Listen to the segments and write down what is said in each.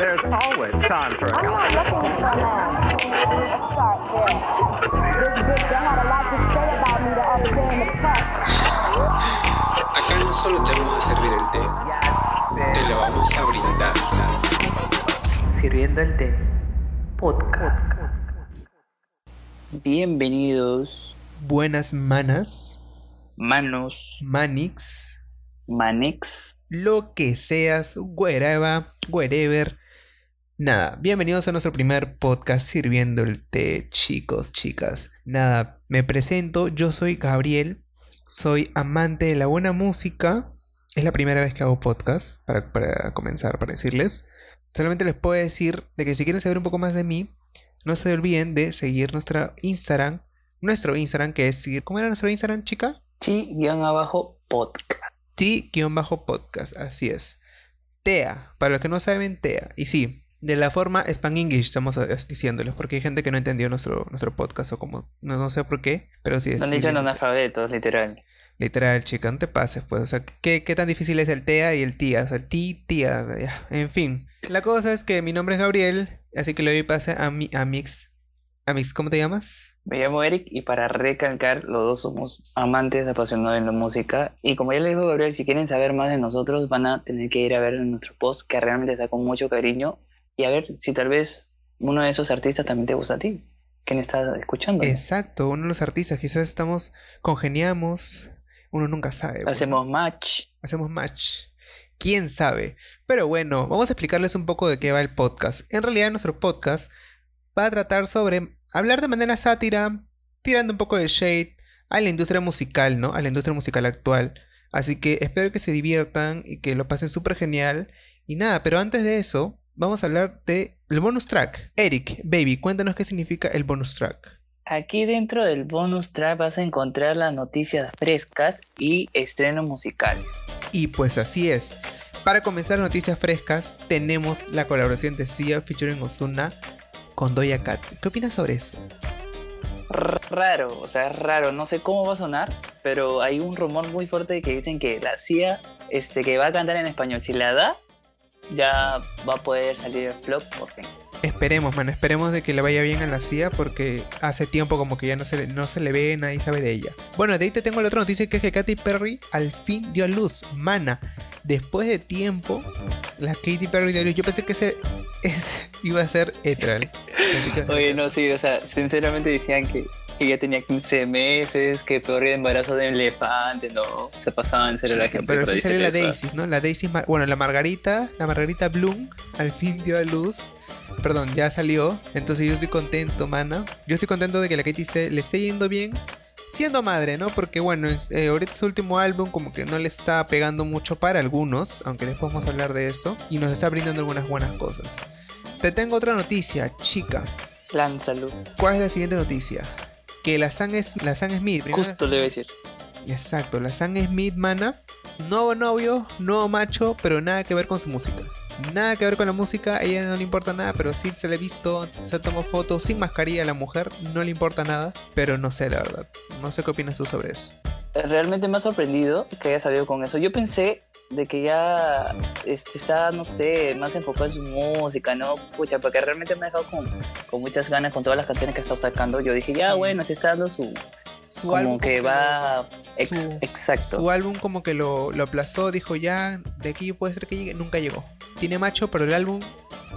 There's always time for I'm not looking for now. Let's start there. This bitch, they had a lot to say about me the other day in the press. Acá no solo te vamos a servir el té, te lo vamos a brindar. Sirviendo el té. Podcast. Bienvenidos, buenas manas, manos, manix, manix. lo que seas, wherever, wherever. Nada, bienvenidos a nuestro primer podcast sirviendo el té, chicos, chicas. Nada, me presento, yo soy Gabriel, soy amante de la buena música. Es la primera vez que hago podcast, para, para comenzar, para decirles. Solamente les puedo decir de que si quieren saber un poco más de mí, no se olviden de seguir nuestra Instagram, nuestro Instagram que es ¿cómo era nuestro Instagram, chica? Sí, guion abajo, podcast. T-podcast, así es. TEA, para los que no saben, TEA. Y sí, de la forma Span English estamos eh, diciéndolos, porque hay gente que no entendió nuestro, nuestro podcast o como, no, no sé por qué, pero sí es. Lo han dicho en analfabetos, literal. Literal, chica, no te pases, pues. O sea, ¿qué, qué tan difícil es el TEA y el TIA? O sea, ti, tía, ya. En fin. La cosa es que mi nombre es Gabriel, así que le doy pase a mi a Mix. A Mix, ¿cómo te llamas? Me llamo Eric y para recalcar, los dos somos amantes apasionados en la música. Y como ya le dijo Gabriel, si quieren saber más de nosotros, van a tener que ir a ver nuestro post, que realmente está con mucho cariño. Y a ver si tal vez uno de esos artistas también te gusta a ti. ¿Quién está escuchando? Exacto, uno de los artistas, quizás estamos, congeniamos, uno nunca sabe. Hacemos match. Hacemos match. ¿Quién sabe? Pero bueno, vamos a explicarles un poco de qué va el podcast. En realidad nuestro podcast va a tratar sobre hablar de manera sátira, tirando un poco de shade a la industria musical, ¿no? A la industria musical actual. Así que espero que se diviertan y que lo pasen súper genial. Y nada, pero antes de eso, vamos a hablar de el bonus track. Eric, baby, cuéntanos qué significa el bonus track. Aquí dentro del bonus track vas a encontrar las noticias frescas y estrenos musicales. Y pues así es. Para comenzar noticias frescas, tenemos la colaboración de Sia featuring Ozuna con Doja Cat. ¿Qué opinas sobre eso? Raro, o sea, raro, no sé cómo va a sonar, pero hay un rumor muy fuerte que dicen que la CIA, este, que va a cantar en español, si la da, ya va a poder salir el flop por fin. Esperemos, man, esperemos de que le vaya bien a la CIA porque hace tiempo como que ya no se, le- no se le ve, nadie sabe de ella. Bueno, de ahí te tengo la otra noticia que es que Katy Perry al fin dio a luz, mana. Después de tiempo, la Katy Perry dio a luz. Yo pensé que ese, ese iba a ser Etral. Oye, no, sí, o sea, sinceramente decían que, que ya tenía 15 meses, que peor el embarazo de elefante, no, se pasaban en serio la gente. Pero al fin salió la Daisy, ¿no? La Daisy, bueno, la Margarita, la Margarita Bloom, al fin dio a luz. Perdón, ya salió. Entonces yo estoy contento, mana. Yo estoy contento de que la Katy se, le esté yendo bien. Siendo madre, ¿no? Porque bueno, es- eh, ahorita su último álbum como que no le está pegando mucho para algunos, aunque después vamos a hablar de eso, y nos está brindando algunas buenas cosas. Te tengo otra noticia, chica. Lánzalo. ¿Cuál es la siguiente noticia? Que la Sam, es, la Smith, Justo le voy a decir. Exacto, la Sam Smith, mana. Nuevo novio, nuevo macho, pero nada que ver con su música. Nada que ver con la música, a ella no le importa nada, pero sí se le ha visto, se tomó fotos sin mascarilla a la mujer, no le importa nada, pero no sé la verdad. No sé qué opinas tú sobre eso. Realmente me ha sorprendido que haya salido con eso. Yo pensé de que ya este, está, no sé, más enfocado en su música, ¿no? Pucha, porque realmente me ha dejado con, con muchas ganas con todas las canciones que ha estado sacando. Yo dije, ya, bueno, se está dando su... Su como álbum que como va... ex- su- exacto. Su álbum como que lo, lo aplazó, dijo ya, de aquí puede ser que llegue, nunca llegó. Tiene macho, pero el álbum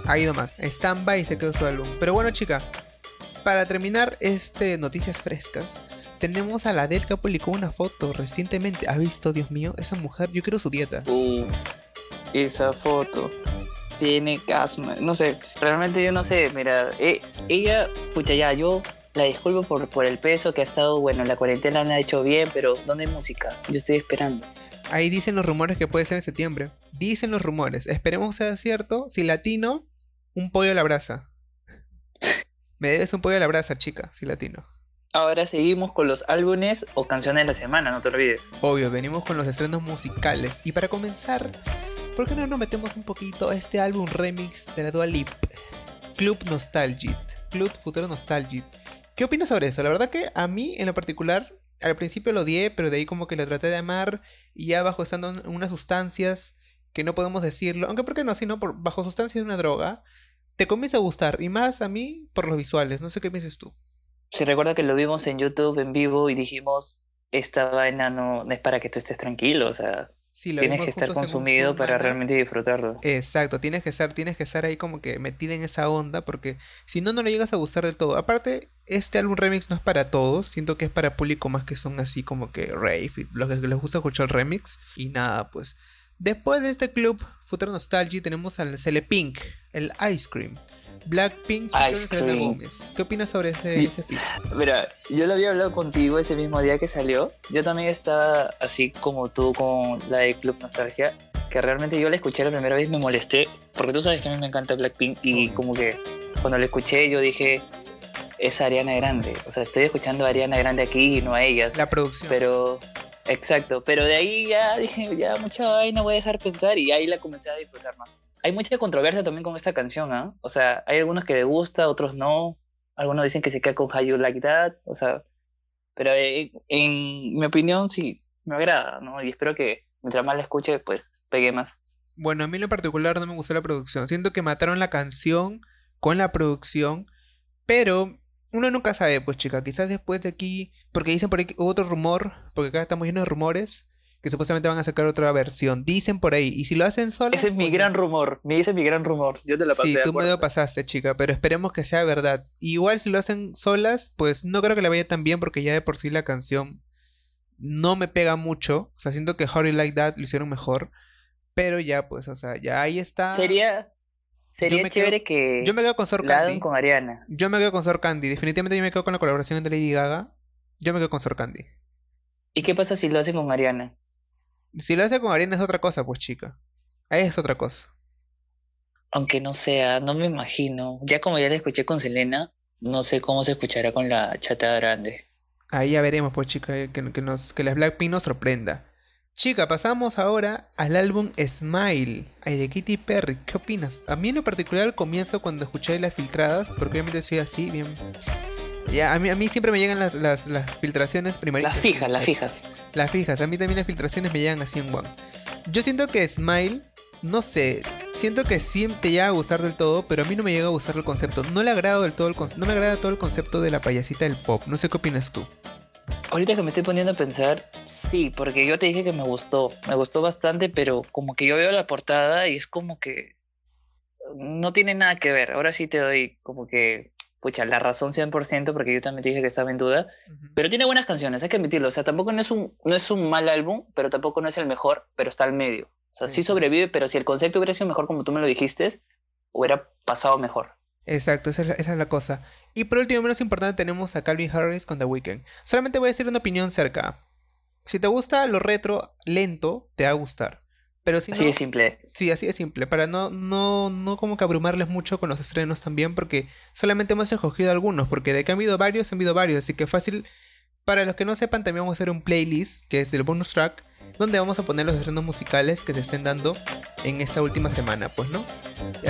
ha ido más. Stand y se quedó su álbum. Pero bueno, chica, para terminar este noticias frescas, tenemos a la Adele que publicó una foto recientemente. ¿Ha visto, Dios mío? Esa mujer, yo quiero su dieta. Uf, esa foto tiene asma. No sé, realmente yo no sé. Mira, e- ella, pucha, ya, yo la disculpo por, por el peso que ha estado. Bueno, la cuarentena me ha hecho bien, pero ¿dónde hay música? Yo estoy esperando. Ahí dicen los rumores que puede ser en septiembre. Dicen los rumores. Esperemos sea cierto. Si latino, un pollo a la brasa. Me debes un pollo a la brasa, chica, si latino. Ahora seguimos con los álbumes o canciones de la semana, no te olvides. Obvio, venimos con los estrenos musicales. Y para comenzar, ¿por qué no nos metemos un poquito a este álbum remix de la Dua Lip? Club Nostalgic. Club Futuro Nostalgic. ¿Qué opinas sobre eso? La verdad que a mí, en lo particular, al principio lo odié, pero de ahí como que lo traté de amar. Y ya bajo estando unas sustancias, que no podemos decirlo, aunque por qué no, sino por bajo sustancia de una droga, te comienza a gustar y más a mí por los visuales, no sé qué piensas tú. Se recuerda que lo vimos en YouTube en vivo y dijimos, esta vaina no es para que tú estés tranquilo, o sea, Sí, lo tienes que estar consumido para realmente disfrutarlo. Exacto, tienes que estar, tienes que estar ahí como que metida en esa onda, porque si no, no le llegas a gustar del todo. Aparte, este álbum remix no es para todos, siento que es para público más que son así como que rave, y los que les gusta escuchar el remix. Y nada, pues. Después de este club, Future Nostalgia, tenemos al Cele Pink, el Ice Cream. Blackpink, Selena. Gomez. ¿Qué opinas sobre ese, Sí. ese? Mira, yo lo había hablado contigo ese mismo día que salió. Yo también estaba así como tú con la de Club Nostalgia, que realmente yo la escuché la primera vez y me molesté, porque tú sabes que a mí me encanta Blackpink y como que cuando la escuché yo dije, es Ariana Grande. O sea, estoy escuchando a Ariana Grande aquí y no a ellas. La producción. Pero, exacto, pero de ahí ya dije, ya mucha vaina voy a dejar pensar y ahí la comencé a disfrutar más. Hay mucha controversia también con esta canción, ¿ah? O sea, hay algunos que les gusta, otros no. Algunos dicen que se queda con How You Like That, o sea, pero eh, en mi opinión sí, me agrada, ¿no? Y espero que mientras más la escuche, pues pegue más. Bueno, a mí en particular no me gustó la producción. Siento que mataron la canción con la producción, pero uno nunca sabe, pues chica, quizás después de aquí, porque dicen por ahí que hubo otro rumor, porque acá estamos llenos de rumores, que supuestamente van a sacar otra versión. Dicen por ahí, y si lo hacen sola... Ese es mi gran rumor, me dice mi gran rumor. Yo te la pasé. Sí, tú me lo pasaste, chica, pero esperemos que sea verdad. Igual si lo hacen solas, pues no creo que le vaya tan bien porque ya de por sí la canción no me pega mucho. O sea, siento que How You Like That lo hicieron mejor. Pero ya, pues, o sea, ya ahí está. Sería, sería quedo- chévere que Yo me quedo con Sor Candy. con Ariana. Yo me quedo con Sor Candy. Definitivamente yo me quedo con la colaboración entre Lady Gaga. Yo me quedo con Sor Candy. ¿Y qué pasa si lo hacen con Ariana? Si lo hace con Ariana es otra cosa, pues, chica. Ahí es otra cosa. Aunque no sea, no me imagino. Ya como ya la escuché con Selena, no sé cómo se escuchará con la chata grande. Ahí ya veremos, pues, chica, que, que nos, que la Blackpink nos sorprenda. Chica, pasamos ahora al álbum Smile, ay, de Katy Perry. ¿Qué opinas? A mí en lo particular al comienzo cuando escuché las filtradas, porque obviamente soy así, bien... Ya, a mí, a mí siempre me llegan las, las, las filtraciones primaritas. Las fijas, las fijas. Las fijas, a mí también las filtraciones me llegan así en one. Yo siento que Smile, no sé, siento que sí te llega a gustar del todo, pero a mí no me llega a gustar el concepto. No le agrado del todo el concepto, no me agrada todo el concepto de la payasita del pop. No sé qué opinas tú. Ahorita que me estoy poniendo a pensar, sí, porque yo te dije que me gustó, me gustó bastante, pero como que yo veo la portada y es como que no tiene nada que ver. Ahora sí te doy como que, pucha, la razón 100% porque yo también te dije que estaba en duda, pero tiene buenas canciones, hay que admitirlo. O sea, tampoco no es un, no es un mal álbum, pero tampoco no es el mejor, pero está al medio. O sea, Sí, sí sí. sobrevive, pero si el concepto hubiera sido mejor como tú me lo dijiste, hubiera pasado mejor. Exacto, esa es, la, esa es la cosa. Y por último, menos importante, tenemos a Calvin Harris con The Weeknd. Solamente voy a decir una opinión cerca. Si te gusta lo retro lento, te va a gustar. Pero si Así no, de simple. sí, así de simple. Para no, no, no como que abrumarles mucho con los estrenos también, porque solamente hemos escogido algunos, porque de que han habido varios, han habido varios. Así que fácil. Para los que no sepan, también vamos a hacer un playlist, que es el bonus track, donde vamos a poner los estrenos musicales que se estén dando en esta última semana, pues, ¿no?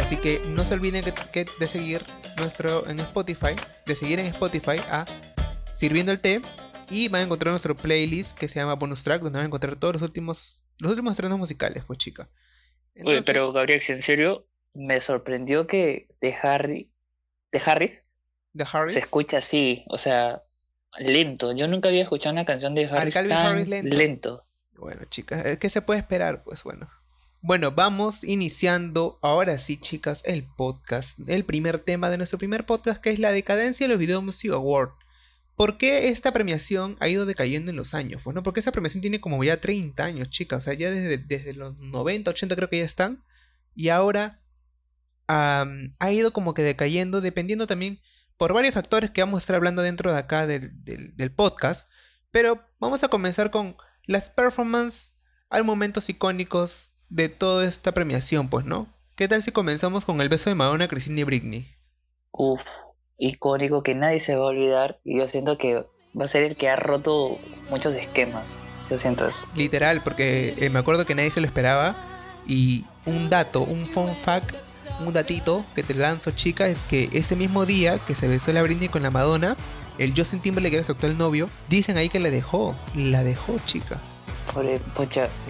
Así que no se olviden que, que de seguir nuestro en Spotify, de seguir en Spotify a Sirviendo el Té y van a encontrar nuestro playlist que se llama Bonus Track, donde van a encontrar todos los últimos los últimos estrenos musicales, pues chica. Oye, Entonces, pero Gabriel, si en serio, me sorprendió que de Harry, de Harris, The Harris, se escucha así, o sea, lento. Yo nunca había escuchado una canción de Harris tan Harris lento. lento. Bueno, chicas, eh, ¿qué se puede esperar? Pues bueno. Bueno, vamos iniciando ahora sí, chicas, el podcast. El primer tema de nuestro primer podcast, que es la decadencia de los Video Music Award. ¿Por qué esta premiación ha ido decayendo en los años? Bueno, porque esa premiación tiene como ya 30 años, chicas. O sea, ya desde, desde los 90, 80 creo que ya están. Y ahora ha ido como que decayendo, dependiendo también por varios factores que vamos a estar hablando dentro de acá del, del- podcast. Pero vamos a comenzar con las performances al momentos icónicos de toda esta premiación, pues, ¿no? ¿Qué tal si comenzamos con el beso de Madonna, Cristina y Britney? Uf, icónico que nadie se va a olvidar. Y yo siento que va a ser el que ha roto muchos esquemas. Yo siento eso. Literal, porque eh, me acuerdo que nadie se lo esperaba. Y un dato, un fun fact, un datito que te lanzo, chica, es que ese mismo día que se besó la Britney con la Madonna, el Justin Timberlake, que era su actual novio, dicen ahí que la dejó. La dejó, chica. Pobre,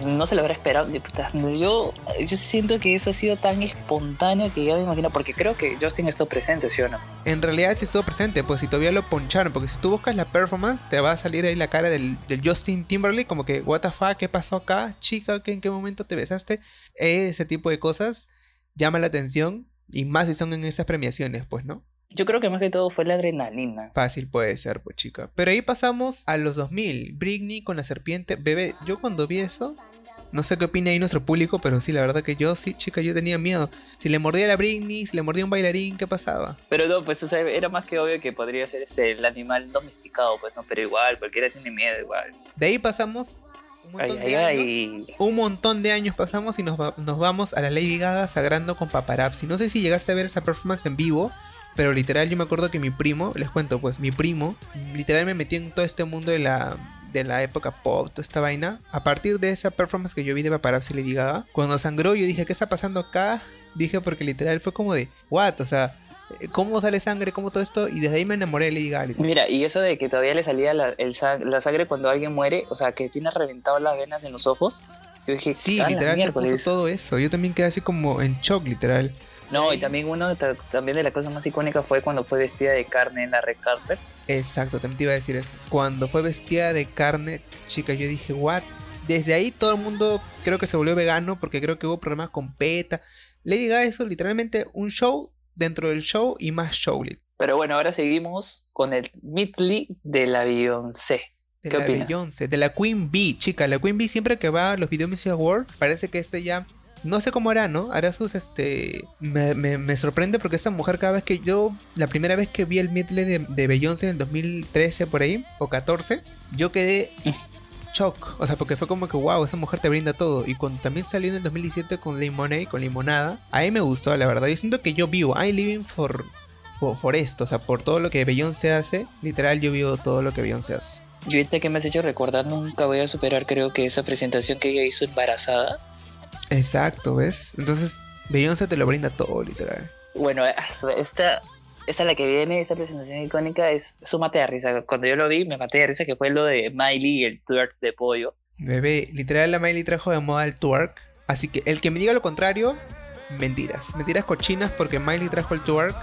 no se lo habrá esperado. Yo, yo, siento que eso ha sido tan espontáneo que ya me imagino, porque creo que Justin estuvo presente, ¿sí o no? En realidad sí estuvo presente, pues si todavía lo poncharon, porque si tú buscas la performance, te va a salir ahí la cara del, Justin Timberlake, como que, what the fuck, ¿qué pasó acá? Chica, ¿qué, ¿en qué momento te besaste? Ese tipo de cosas llama la atención, y más si son en esas premiaciones, pues, ¿no? Yo creo que más que todo fue la adrenalina. Fácil puede ser, pues chica. Pero ahí pasamos a los 2000. Britney con la serpiente. Bebé, yo cuando vi eso, no sé qué opina ahí nuestro público, pero sí, la verdad que yo sí, chica, yo tenía miedo. Si le mordía a la Britney, si le mordía un bailarín, ¿qué pasaba? Pero no, pues o sea, era más que obvio que podría ser este, el animal domesticado, pues no, pero igual, cualquiera tiene miedo igual. De ahí pasamos un montón ay, de años. ay. Un montón de años pasamos y nos, va- nos vamos a la Lady Gaga sagrando con paparazzi. No sé si llegaste a ver esa performance en vivo, pero literal yo me acuerdo que mi primo, les cuento pues, mi primo, literal me metió en todo este mundo de la, de la época pop, toda esta vaina. A partir de esa performance que yo vi de paparazzi Lady Gaga, cuando sangró yo dije, ¿qué está pasando acá? Dije porque literal fue como de, what? O sea, ¿cómo sale sangre? ¿Cómo todo esto? Y desde ahí me enamoré de Lady Gaga. Mira, y eso de que todavía le salía la, el sa- la sangre cuando alguien muere, o sea, que tiene reventado las venas en los ojos. Yo dije, Sí, "Ah, la literal se puso miércoles". todo eso. Yo también quedé así como en shock, literal. No, y también uno de ta- también de las cosas más icónicas fue cuando fue vestida de carne en la red carpet. Exacto, también te iba a decir eso. Cuando fue vestida de carne, chica, yo dije, what? Desde ahí todo el mundo creo que se volvió vegano porque creo que hubo problemas con PETA. Lady Gaga hizo literalmente un show dentro del show y más show Pero bueno, ahora seguimos con el medley de la Beyoncé. de ¿Qué la opinas? Beyoncé, de la Queen Bee, chica. La Queen Bee siempre que va a los Video Music Awards, parece que este ya. No sé cómo hará, ¿no? Hará sus, este... Me, me- sorprende porque esta mujer cada vez que yo... La primera vez que vi el medley de, de Beyoncé en el 2013 por ahí, o 14, yo quedé shock. O sea, porque fue como que, wow, esa mujer te brinda todo. Y cuando también salió en el 2017 con Lemonade, con Limonada, a me gustó, la verdad. Yo siento que yo vivo, I'm living for, for, for esto. O sea, por todo lo que Beyoncé hace, literal yo vivo todo lo que Beyoncé hace. Yo ahorita que me has hecho recordar, nunca voy a superar creo que esa presentación que ella hizo embarazada. Exacto, ¿ves? Entonces, Beyoncé te lo brinda todo, literal. Bueno, esta, esta la que viene, esta presentación icónica es su mate de risa. Cuando yo lo vi, me maté de risa que fue lo de Miley y el twerk de pollo. Bebé, literal la Miley trajo de moda el twerk. Así que el que me diga lo contrario, mentiras. Mentiras cochinas porque Miley trajo el twerk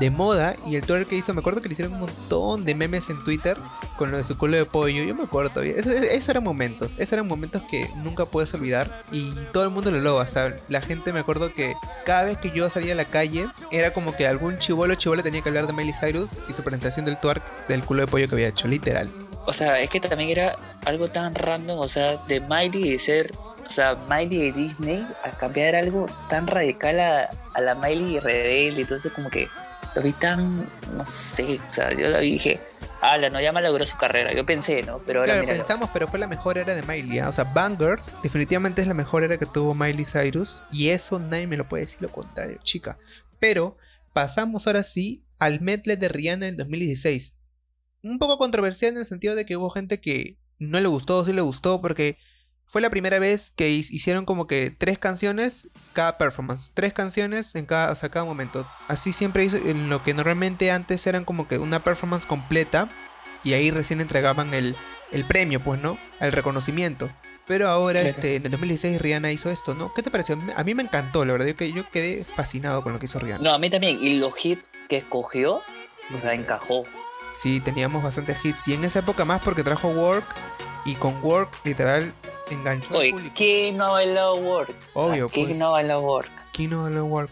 de moda y el twerk que hizo, me acuerdo que le hicieron un montón de memes en Twitter con lo de su culo de pollo. Yo me acuerdo todavía. Eso, eso eran momentos, esos eran momentos que nunca puedes olvidar y todo el mundo lo logra. Hasta la gente me acuerdo que cada vez que yo salía a la calle era como que algún chivolo chivolo tenía que hablar de Miley Cyrus y su presentación del twerk del culo de pollo que había hecho, literal. O sea, es que también era algo tan random, o sea, de Miley de ser, o sea, Miley de Disney a cambiar algo tan radical a, a la Miley rebelde y todo eso, como que lo vi tan, no sé, o sea, yo lo vi y dije, ala, no, ya me logró su carrera. Yo pensé, ¿no? Pero ahora Claro, pensamos, pero fue la mejor era de Miley. ¿ah? O sea, Bangers definitivamente es la mejor era que tuvo Miley Cyrus. Y eso nadie me lo puede decir lo contrario, chica. Pero pasamos ahora sí al medley de Rihanna en 2016. Un poco controversial en el sentido de que hubo gente que no le gustó, sí le gustó, porque fue la primera vez que hi- hicieron como que tres canciones cada performance. Tres canciones en cada, o sea, cada momento. Así siempre hizo en lo que normalmente antes eran como que una performance completa. Y ahí recién entregaban el, el premio, pues, ¿no? El reconocimiento. Pero ahora, Claro. este, en el 2016 Rihanna hizo esto, ¿no? ¿Qué te pareció? A mí me encantó, la verdad, yo, que, yo quedé fascinado con lo que hizo Rihanna. No, a mí también. Y los hits que escogió, o sea, encajó. Sí, teníamos bastantes hits. Y en esa época más porque trajo Work. Y con Work, literal, enganchó al Oye, público. ¿quién no ha bailado Work? Obvio, ¿Quién pues. no ha bailado Work? Kino Work.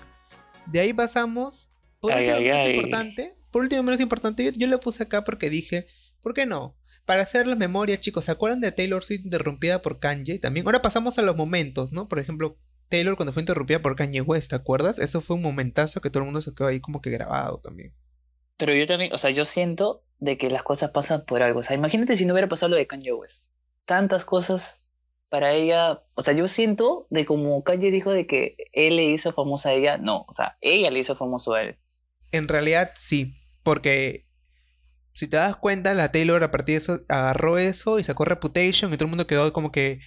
De ahí pasamos. Por Ay, último, ay, menos ay. importante. Por último, menos importante. Yo, yo lo puse acá porque dije, ¿por qué no? Para hacer la memoria, chicos, ¿se acuerdan de Taylor Swift interrumpida por Kanye? También. Ahora pasamos a los momentos, ¿no? Por ejemplo, Taylor cuando fue interrumpida por Kanye West, ¿te acuerdas? Eso fue un momentazo que todo el mundo se quedó ahí como que grabado también. Pero yo también, o sea, yo siento de que las cosas pasan por algo. O sea, imagínate si no hubiera pasado lo de Kanye West. Tantas cosas para ella. O sea, yo siento de como Kanye dijo de que él le hizo famosa a ella. No, o sea, ella le hizo famoso a él. En realidad sí, porque si te das cuenta, la Taylor a partir de eso agarró eso y sacó Reputation y todo el mundo quedó como que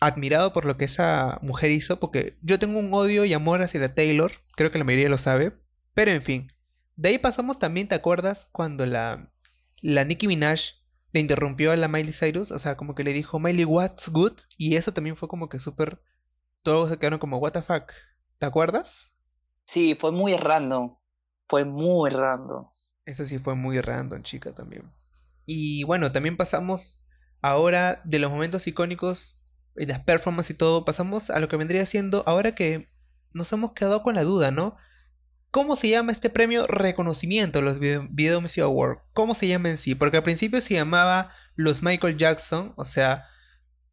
admirado por lo que esa mujer hizo, porque yo tengo un odio y amor hacia la Taylor, creo que la mayoría lo sabe, pero en fin, de ahí pasamos también, ¿te acuerdas cuando la, la Nicki Minaj le interrumpió a la Miley Cyrus, o sea, como que le dijo Miley, what's good? Y eso también fue como que súper. Todos se quedaron como, what the fuck. ¿Te acuerdas? Sí, fue muy random. Fue muy random. Eso sí fue muy random, chica, también. Y bueno, también pasamos ahora de los momentos icónicos y las performances y todo, pasamos a lo que vendría siendo ahora que nos hemos quedado con la duda, ¿no? ¿Cómo se llama este premio reconocimiento, los Video, Video Music Award? ¿Cómo se llama en sí? Porque al principio se llamaba los Michael Jackson, o sea,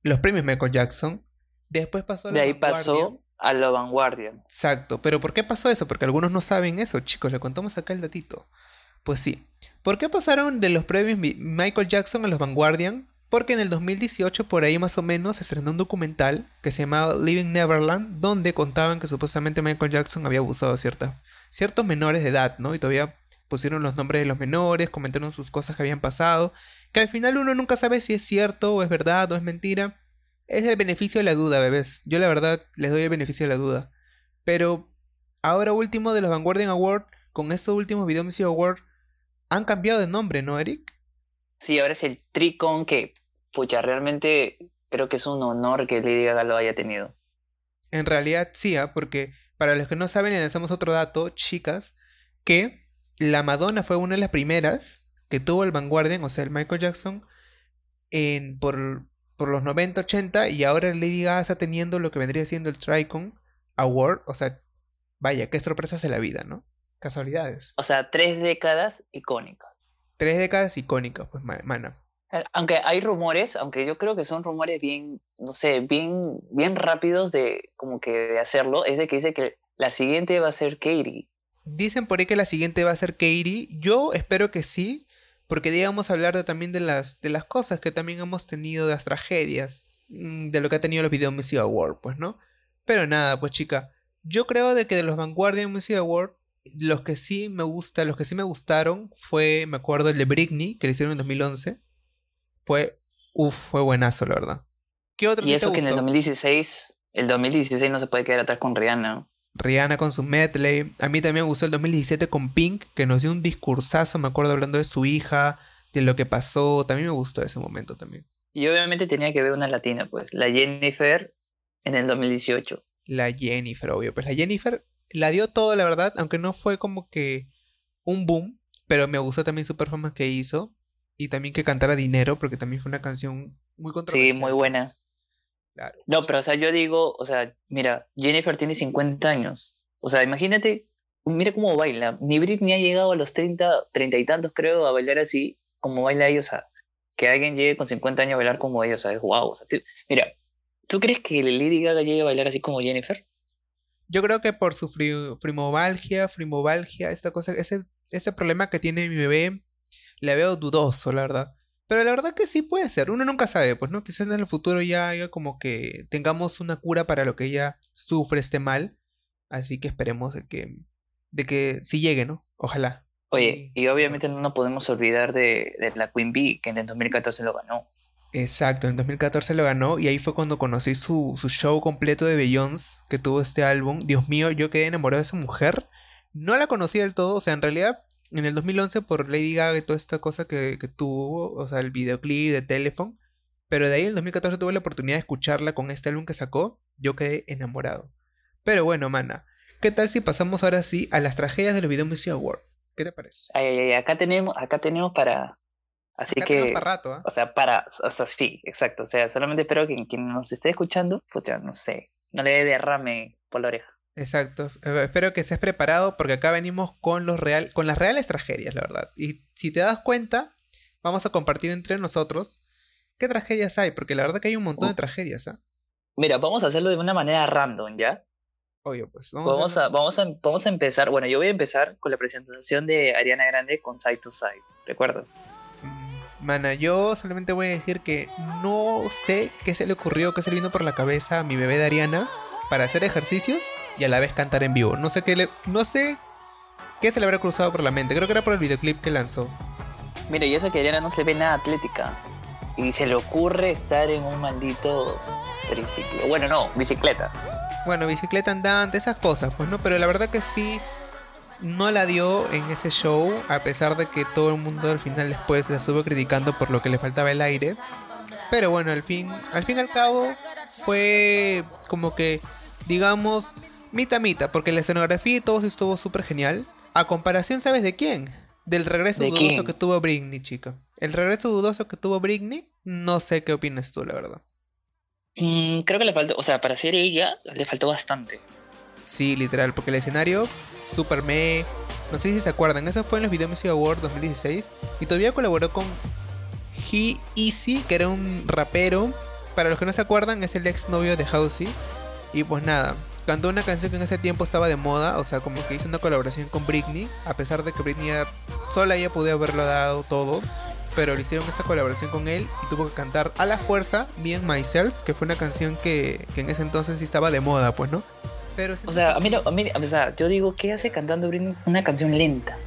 los premios Michael Jackson. Después pasó a la De ahí vanguardia. pasó a la vanguardia. Exacto, pero ¿por qué pasó eso? Porque algunos no saben eso, chicos, le contamos acá el datito. Pues sí. ¿Por qué pasaron de los premios Mi- Michael Jackson a los Vanguardian? Porque en el 2018, por ahí más o menos, se estrenó un documental que se llamaba Living Neverland, donde contaban que supuestamente Michael Jackson había abusado de cierta- ciertos menores de edad, ¿no? Y todavía pusieron los nombres de los menores, comentaron sus cosas que habían pasado, que al final uno nunca sabe si es cierto o es verdad o es mentira. Es el beneficio de la duda, bebés. Yo la verdad les doy el beneficio de la duda. Pero ahora último de los Vanguardian Award, con estos últimos Video Music Award, han cambiado de nombre, ¿no, Eric? Sí, ahora es el Tricon que, pucha, realmente creo que es un honor que Lady Gaga lo haya tenido. En realidad sí, ¿ah? porque para los que no saben, lanzamos otro dato, chicas, que la Madonna fue una de las primeras que tuvo el Vanguardian, o sea, el Michael Jackson, en, por, por los 90, 80, y ahora Lady Gaga está teniendo lo que vendría siendo el Tricon Award, o sea, vaya, qué sorpresas de la vida, ¿no? Casualidades. O sea, tres décadas icónicas. Tres décadas icónicas, pues, ma- mana. Eh, Aunque hay rumores, aunque yo creo que son rumores bien, no sé, bien, bien rápidos de como que hacerlo, es de que dice que la siguiente va a ser Katie. Dicen por ahí que la siguiente va a ser Katie. Yo espero que sí, porque digamos hablar de- también de las, de las cosas que también hemos tenido, de las tragedias, mm, de lo que ha tenido los Video Music Award, pues, ¿no? Pero nada, pues chica, yo creo de que de los Vanguardian Music Award, los que sí me gusta, los que sí me gustaron fue, me acuerdo, el de Britney, que le hicieron en 2011. Fue, uff, fue buenazo, la verdad. ¿Qué otro Y eso te que en el gustó? 2016, el 2016 no se puede quedar atrás con Rihanna. Rihanna con su medley. A mí también me gustó el 2017 con Pink, que nos dio un discursazo, me acuerdo hablando de su hija, de lo que pasó. También me gustó ese momento también. Y obviamente tenía que ver una latina, pues, la Jennifer en el 2018. La Jennifer, obvio. Pues la Jennifer la dio todo, la verdad, aunque no fue como que un boom, pero me gustó también su performance que hizo. Y también que cantara Dinero, porque también fue una canción muy Sí, controversial. muy buena. Claro. No, pero o sea, yo digo, o sea, mira, Jennifer tiene 50 años. O sea, imagínate, mira cómo baila. Ni Britney ha llegado a los 30, 30 y tantos, creo, a bailar así como baila ella. O sea, que alguien llegue con 50 años a bailar como ella, o sea, es guau. O sea, mira, ¿tú crees que Lady Gaga llegue a bailar así como Jennifer? Yo creo que por su fri- frimobalgia, frimobalgia, esta cosa, ese, ese problema que tiene mi bebé, le veo dudoso, la verdad. Pero la verdad que sí puede ser, uno nunca sabe, pues, ¿no? Quizás en el futuro ya haya como que tengamos una cura para lo que ella sufre este mal. Así que esperemos de que, de que sí llegue, ¿no? Ojalá. Oye, y obviamente no nos podemos olvidar de, de la Queen Bee, que en el 2014 lo ganó. Exacto, en 2014 lo ganó y ahí fue cuando conocí su, su show completo de Beyoncé que tuvo este álbum. Dios mío, yo quedé enamorado de esa mujer. No la conocí del todo, o sea, en realidad en el 2011 por Lady Gaga y toda esta cosa que, que tuvo, o sea, el videoclip de Telephone. Pero de ahí en el 2014 tuve la oportunidad de escucharla con este álbum que sacó. Yo quedé enamorado. Pero bueno, mana, ¿qué tal si pasamos ahora sí a las tragedias de los Video Music Awards? ¿Qué te parece? Ay, ay, ay, acá tenemos, acá tenemos para. Así Acá que. tenemos para rato, ¿ah? O sea, para, o sea, sí, exacto. O sea, solamente espero que quien nos esté escuchando, pucha, no sé, no le dé derrame por la oreja. Exacto. Eh, Espero que estés preparado porque acá venimos con los real, con las reales tragedias, la verdad. Y si te das cuenta, vamos a compartir entre nosotros qué tragedias hay, porque la verdad que hay un montón de tragedias, ¿ah? Mira, vamos a hacerlo de una manera random, ¿ya? Obvio, pues. Vamos, Vamos a, vamos a, vamos a empezar. Bueno, yo voy a empezar con la presentación de Ariana Grande con Side to Side. ¿Recuerdas? Mm, Mana, yo solamente voy a decir que no sé qué se le ocurrió, qué se le vino por la cabeza a mi bebé de Ariana para hacer ejercicios y a la vez cantar en vivo. No sé qué le, no sé qué se le habrá cruzado por la mente. Creo que era por el videoclip que lanzó. Mira, y eso que Ariana no se ve nada atlética. Y se le ocurre estar en un maldito triciclo. Bueno, no, bicicleta. Bueno, bicicleta andante, esas cosas, pues no, pero la verdad que sí. no la dio en ese show, a pesar de que todo el mundo al final después la estuvo criticando por lo que le faltaba el aire. Pero bueno, al fin, al fin y al cabo, fue como que, digamos, mita mita, porque la escenografía y todo estuvo súper genial. A comparación, ¿sabes de quién? Del regreso ¿De dudoso quién? que tuvo Britney, chica. El regreso dudoso que tuvo Britney, no sé qué opinas tú, la verdad. Mm, creo que le faltó, o sea, para ser ella, le faltó bastante. Sí, literal, porque el escenario, super me. No sé si se acuerdan, eso fue en los Video Music Awards 2016. Y todavía colaboró con He Easy, que era un rapero. Para los que no se acuerdan, es el ex novio de Housey. Y pues nada, cantó una canción que en ese tiempo estaba de moda, o sea, como que hizo una colaboración con Britney, a pesar de que Britney ya- sola ella podía haberlo dado todo. Pero le hicieron esa colaboración con él y tuvo que cantar a la fuerza Bien Myself, que fue una canción que, que en ese entonces sí estaba de moda, pues, ¿no? Pero O sea, a mí, a mí, o sea, yo digo, ¿qué hace cantando Britney una canción lenta?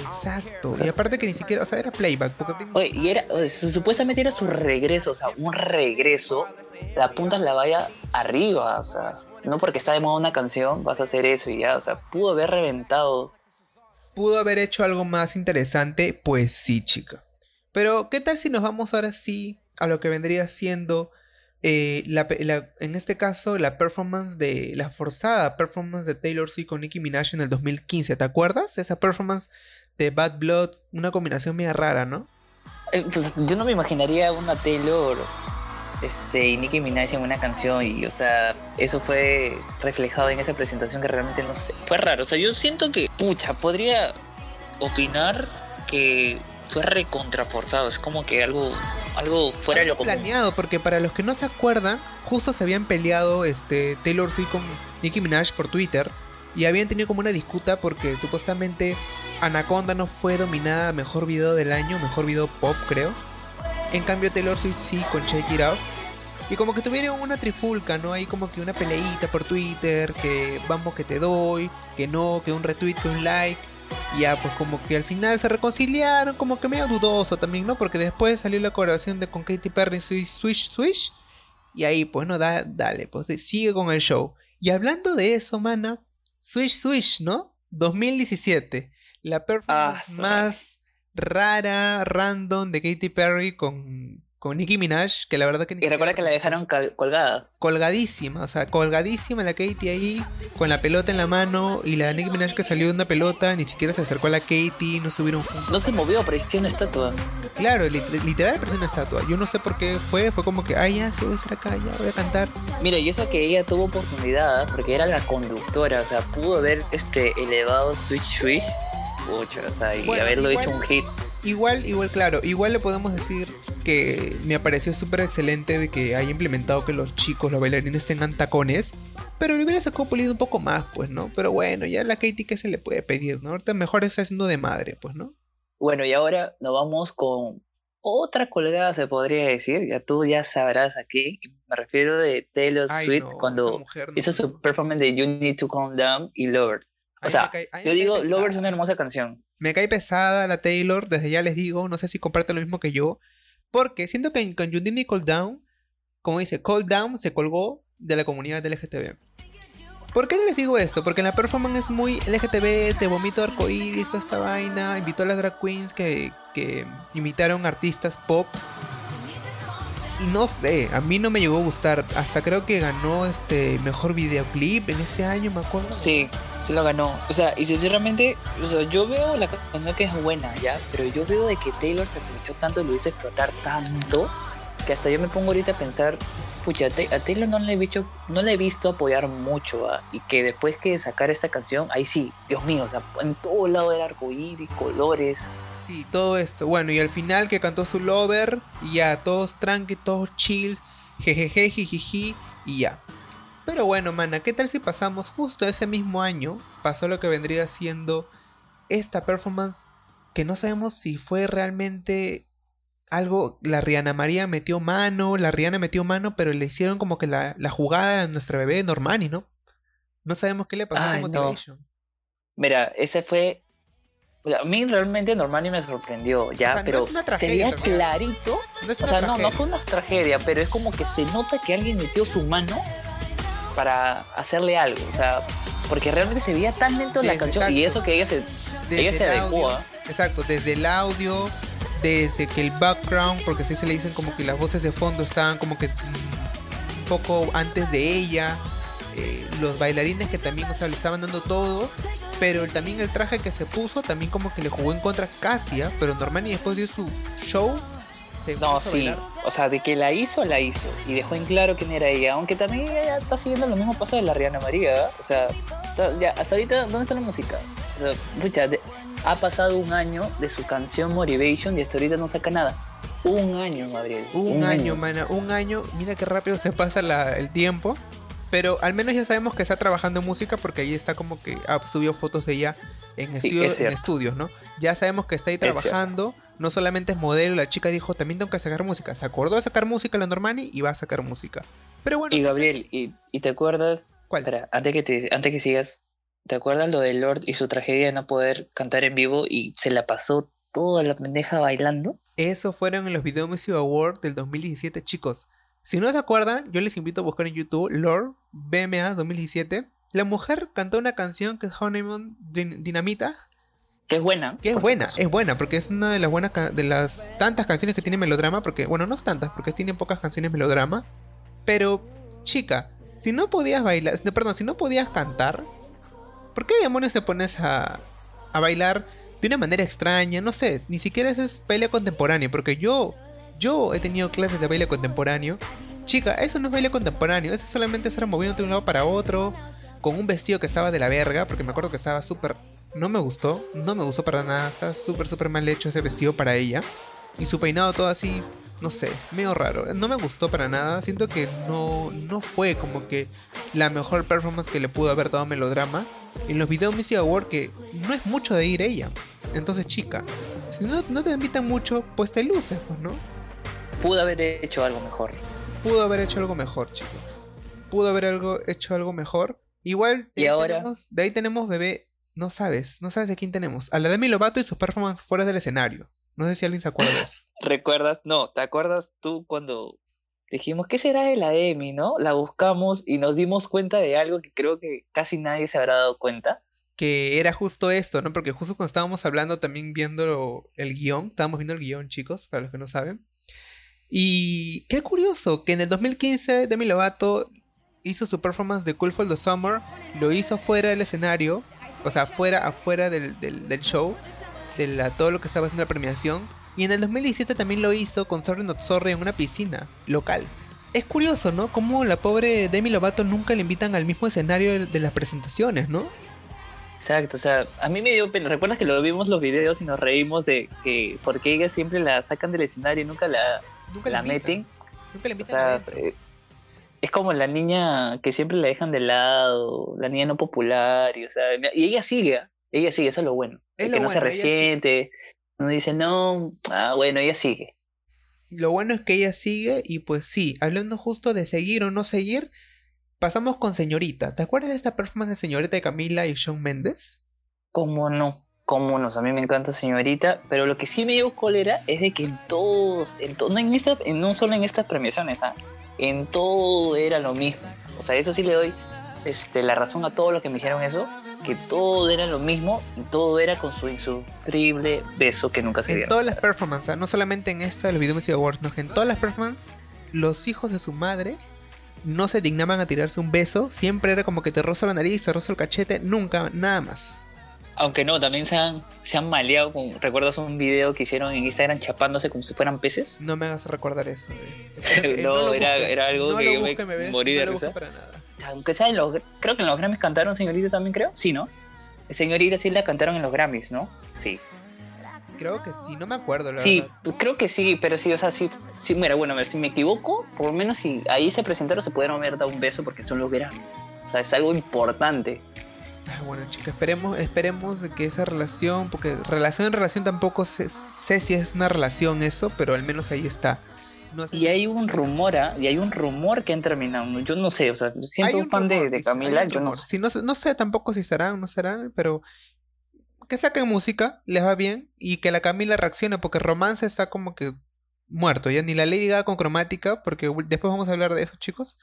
Exacto. Y aparte que ni siquiera, o sea, era playback. Porque Oye, y era, o sea, su- supuestamente era su regreso, o sea, un regreso, la apuntas la valla arriba, o sea, no porque está de moda una canción vas a hacer eso y ya, o sea, pudo haber reventado. pudo haber hecho algo más interesante, pues sí, chica. Pero, ¿qué tal si nos vamos ahora sí a lo que vendría siendo, eh, la la- en este caso, la performance de, la forzada performance de Taylor Swift con Nicki Minaj en el 2015? ¿Te acuerdas? Esa performance de Bad Blood, una combinación media rara, ¿no? Eh, pues yo no me imaginaría una Taylor este, y Nicki Minaj en una canción y, o sea, eso fue reflejado en esa presentación que realmente no sé, fue raro, o sea, yo siento que, pucha, podría opinar que fue recontraforzado, es como que algo, algo fuera de lo común. planeado, porque para los que no se acuerdan, justo se habían peleado este, Taylor Swift con Nicki Minaj por Twitter y habían tenido como una disputa porque supuestamente Anaconda no fue dominada mejor video del año, mejor video pop, creo. En cambio, Taylor Swift sí con Shake It Off. Y como que tuvieron una trifulca, ¿no? Hay como que una peleita por Twitter, que vamos que te doy, que no, que un retweet, que un like. Ya, pues como que al final se reconciliaron, como que medio dudoso también, ¿no? Porque después salió la colaboración de con Katy Perry, Swish, Swish, Swish. Y ahí, pues no, da, dale, pues sigue con el show. Y hablando de eso, mana, Swish, Swish, ¿no? 2017. La performance Ah, más rara, random de Katy Perry con, con Nicki Minaj, que la verdad que Y recuerda que la dejaron colgada. colgadísima, o sea, colgadísima la Katy ahí, con la pelota en la mano, y la Nicki Minaj que salió de una pelota, ni siquiera se acercó a la Katy, no subieron juntos. No se movió, parecía una estatua. Claro, lit- literal parecía una estatua. Yo no sé por qué fue, fue como que, ay, ya, se voy a estar acá, ya voy a cantar. Mira, y eso que ella tuvo oportunidad, porque era la conductora, o sea, pudo haber este elevado Switch Switch, o sea, y Bueno, haberlo igual- hecho un hit. Igual, igual, claro, igual le podemos decir que me pareció súper excelente de que haya implementado que los chicos, los bailarines tengan tacones. Pero le hubiera sacado pulido un poco más, pues, ¿no? Pero bueno, ya la Katy, ¿qué se le puede pedir, no? Ahorita mejor está haciendo de madre, pues, ¿no? Bueno, y ahora nos vamos con otra colgada, se podría decir, ya tú ya sabrás aquí, me refiero de Taylor Ay, Swift no, cuando no, hizo su performance de You Need to Calm Down y Lover. O sea, cae- yo digo. Lover es una hermosa canción. Me cae pesada la Taylor, desde ya les digo, no sé si comparte lo mismo que yo, porque siento que con You Call Down, como dice, Call Down se colgó de la comunidad LGTB. ¿Por qué les digo esto? Porque la performance es muy LGTB, te vomito arcoíris, toda esta vaina, invitó a las drag queens que, que imitaron artistas pop. Y no sé, a mí no me llegó a gustar, hasta creo que ganó este mejor videoclip en ese año, me acuerdo. Sí, sí lo ganó. O sea, y sinceramente, o sea, yo veo la canción que es buena, ¿ya? Pero yo veo de que Taylor se aprovechó tanto, lo hizo explotar tanto, que hasta yo me pongo ahorita a pensar, pucha, a Ta- a Taylor no le he visto, no le he visto apoyar mucho. Y que después que sacar esta canción, ahí sí, Dios mío, o sea, en todo lado era arcoíris, colores. Sí, todo esto. Bueno, y al final que cantó su lover, y ya, todos tranqui, todos chill, jejeje, jijiji, y ya. Pero bueno, mana, ¿qué tal si pasamos justo ese mismo año? Pasó lo que vendría siendo esta performance que no sabemos si fue realmente algo. La Rihanna María metió mano, la Rihanna metió mano, pero le hicieron como que la, la jugada a nuestra bebé Normani, ¿no? No sabemos qué le pasó Ay, con no. Motivation. Mira, ese fue... a mí realmente Normani me sorprendió, ya, O sea, no pero es una se veía clarito No es O sea, no, no fue una tragedia, pero es como que se nota que alguien metió su mano para hacerle algo. O sea, porque realmente se veía tan lento la canción y eso que ella se, ella se audio, ¿ah? Exacto, desde el audio, desde que el background, porque así se le dicen como que las voces de fondo estaban como que mm, un poco antes de ella, eh, los bailarines que también, o sea, le estaban dando todo, pero también el traje que se puso también como que le jugó en contra casi, ¿ah? pero Normani después dio su show. Se No, sí. bailar. O sea, de que la hizo, la hizo. Y dejó en claro quién era ella. Aunque también ella está siguiendo lo mismo paso de la Rihanna María. O sea, ya, hasta ahorita, ¿dónde está la música? O sea, pucha, de- ha pasado un año de su canción Motivation y hasta ahorita no saca nada. Un año, Gabriel. Un, año, mana, un año. Mira qué rápido se pasa la- el tiempo. Pero al menos ya sabemos que está trabajando en música porque ahí está como que ah, subió fotos de ella en, Sí, estudios, es en estudios, ¿no? Ya sabemos que está ahí trabajando. No solamente es modelo, la chica dijo, también tengo que sacar música. Se acordó de sacar música la Normani y va a sacar música. Pero bueno, Y Gabriel, ¿y, y te acuerdas? ¿cuál? Espera, antes que, te, antes que sigas, ¿te acuerdas lo de Lord y su tragedia de no poder cantar en vivo y se la pasó toda la pendeja bailando? Eso fueron en los Video Music Awards del 2017, chicos. Si no se acuerdan, yo les invito a buscar en YouTube Lord BMA 2017. La mujer cantó una canción que es Honeymoon Din- Dinamita, Que es buena. que es buena, es buena porque es una de las buenas de las tantas canciones que tiene melodrama, porque bueno, no es tantas, porque tiene pocas canciones melodrama, pero chica, si no podías bailar, no, perdón, si no podías cantar, ¿por qué demonios te pones a, a bailar de una manera extraña? No sé, ni siquiera eso es baile contemporáneo, porque yo yo he tenido clases de baile contemporáneo. Chica, eso no es baile contemporáneo, eso solamente es estar moviéndote de un lado para otro, con un vestido que estaba de la verga, porque me acuerdo que estaba súper... No me gustó, no me gustó para nada, está súper, súper mal hecho ese vestido para ella. Y su peinado todo así, no sé, medio raro. No me gustó para nada, siento que no, no fue como que la mejor performance que le pudo haber dado Melodrama. En los videos Music Award que no es mucho de ir ella. Entonces, chica, si no, no te invitan mucho, pues te luces, pues, ¿no? Pudo haber hecho algo mejor. Pudo haber hecho algo mejor, chico. Pudo haber algo, hecho algo mejor. Igual, de Y ahí ahora- tenemos- de ahí tenemos bebé. No sabes, no sabes de quién tenemos. A la Demi Lovato y sus performances fuera del escenario. No sé si alguien se acuerda de eso. ¿Recuerdas? No, ¿te acuerdas tú cuando dijimos, ¿qué será de la Emi, no? La buscamos y nos dimos cuenta de algo que creo que casi nadie se habrá dado cuenta. Que era justo esto, ¿no? Porque justo cuando estábamos hablando también viendo el guion, estábamos viendo el guion, chicos, para los que no saben. Y qué curioso que en el 2015 Demi Lovato hizo su performance de Cool for the Summer, lo hizo fuera del escenario, o sea, fuera, afuera del, del, del show, de la- todo lo que estaba haciendo la premiación. Y en el 2017 también lo hizo con Sorry Not Sorry en una piscina local. Es curioso, ¿no? Como la pobre Demi Lovato nunca le invitan al mismo escenario de, de las presentaciones, ¿no? Exacto, o sea, a mí me dio pena. ¿Recuerdas que lo vimos los videos y nos reímos de que porque ella siempre la sacan del escenario y nunca la, Nunca la meten? Nunca O invitan sea, adentro. eh, es como la niña que siempre la dejan de lado, la niña no popular, y, o sea, y ella sigue, ella sigue, eso es lo bueno. Es lo que no se bueno, resiente, no dice, no, ah, bueno, ella sigue. Lo bueno es que ella sigue y pues sí, hablando justo de seguir o no seguir, pasamos con Señorita. ¿Te acuerdas de esta performance de Señorita de Camila y Shawn Mendes? ¿Cómo no? ¿Cómo no? A mí me encanta señorita, pero lo que sí me dio cólera es de que en todos, en to- no, en esta, en, no solo en estas premiaciones, ¿ah? En todo era lo mismo. O sea, eso sí le doy este, la razón a todos los que me dijeron eso, que todo era lo mismo y todo era con su insufrible beso que nunca se En dieron. todas las performances, ¿ah? no solamente en esta de los Video Music Awards, no, en todas las performances, los hijos de su madre no se dignaban a tirarse un beso, siempre era como que te roza la nariz, te roza el cachete, nunca, nada más. Aunque no, también se han, se han maleado con, ¿recuerdas un video que hicieron en Instagram chapándose como si fueran peces? No me hagas recordar eso. eh. No, lo era- era algo no que yo me bebés, morí de no risa. busques para nada. Aunque sea en los. Creo que en los Grammys cantaron Señorita también, creo. Sí, ¿no? Señorita sí la cantaron en los Grammys, ¿no? Sí. Creo que sí, no me acuerdo, la Sí, verdad. creo que sí, pero sí, o sea, sí. sí mira, bueno, si me equivoco, por lo menos si ahí se presentaron, se pudieron haber dado un beso porque son los Grammys. O sea, es algo importante. Ah, bueno, chicas, esperemos, esperemos que esa relación, porque relación en relación tampoco sé, sé si es una relación eso, pero al menos ahí está. No sé. Y hay un rumor, ¿ah? Y hay un rumor que han terminado. Yo no sé, o sea, siento Hay un fan de, rumor, de Camila, un yo no sé. Sí, no, sé- no sé tampoco si serán no serán, pero que saquen música, les va bien, y que la Camila reaccione, porque romance está como que muerto, ya ni la Lady Gaga con cromática, porque después vamos a hablar de eso, chicos.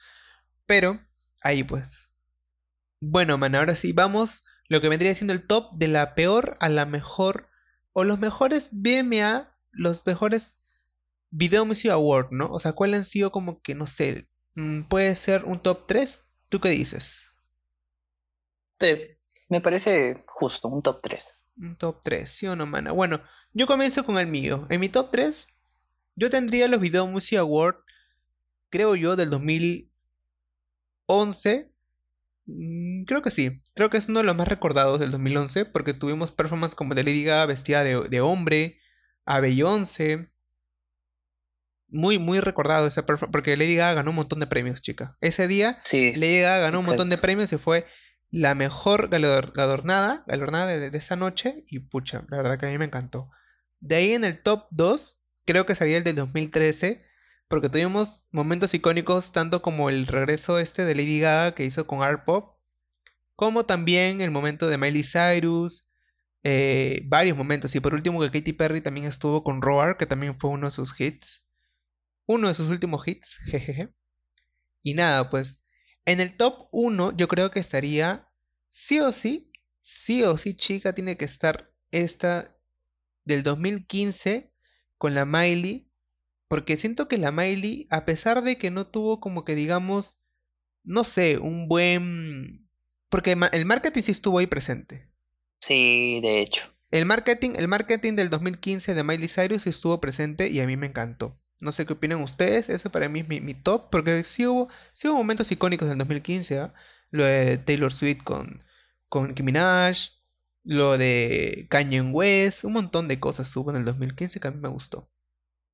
Pero, ahí pues. Bueno, man, ahora sí, vamos. Lo que vendría siendo el top de la peor a la mejor. O los mejores BMA, los mejores Video Music Award, ¿no? O sea, ¿cuáles han sido como que, no sé, mm, puede ser un top 3? ¿Tú qué dices? Eh, me parece justo, un top 3. Un top 3, ¿sí o no, mana? Bueno, yo comienzo con el mío. En mi top 3, yo tendría los Video Music Award, creo yo, del 2011. Mm, Creo que sí. Creo que es uno de los más recordados del 2011 porque tuvimos performances como de Lady Gaga vestida de, de hombre, a Beyoncé. Muy, muy recordado ese performance porque Lady Gaga ganó un montón de premios, chica. Ese día Sí, Lady Gaga ganó un montón de premios y fue la mejor galardonada de, de esa noche y pucha, la verdad que a mí me encantó. De ahí en el top 2, creo que sería el del 2013, porque tuvimos momentos icónicos tanto como el regreso este de Lady Gaga que hizo con Art Pop, como también el momento de Miley Cyrus, eh, varios momentos, y por último que Katy Perry también estuvo con Roar, que también fue uno de sus hits, uno de sus últimos hits, jejeje. Y nada, pues en el top 1 yo creo que estaría sí o sí, sí o sí chica tiene que estar esta del 2015 con la Miley, porque siento que la Miley, a pesar de que no tuvo como que digamos, no sé, un buen... Porque el marketing sí estuvo ahí presente. Sí, de hecho. El marketing, el marketing del 2015 de Miley Cyrus sí estuvo presente y a mí me encantó. No sé qué opinan ustedes, eso para mí es mi, mi top, porque sí hubo, sí hubo momentos icónicos del 2015, ¿ah? Lo de Taylor Swift con, con Nicki Minaj, lo de Kanye West, un montón de cosas hubo en el 2015 que a mí me gustó.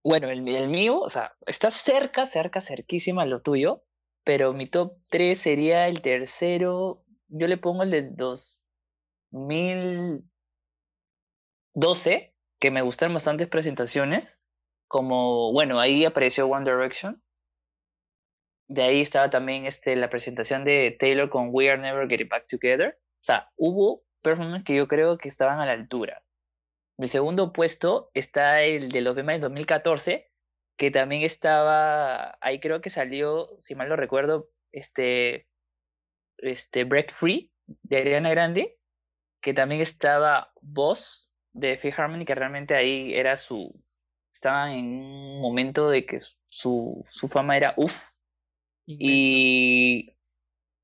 Bueno, el, el mío, o sea, está cerca, cerca, cerquísima a lo tuyo, pero mi top 3 sería el tercero. Yo le pongo el de 2012, que me gustaron bastantes presentaciones. Como, bueno, ahí apareció One Direction. De ahí estaba también este, la presentación de Taylor con We Are Never Getting Back Together. O sea, hubo performances que yo creo que estaban a la altura. Mi segundo puesto está el de los BMA del 2014, que también estaba, ahí creo que salió, si mal no recuerdo, este, este Break Free de Ariana Grande, que también estaba Boss de Fifth Harmony, que realmente ahí era su, estaban en un momento de que su, su fama era uff, y,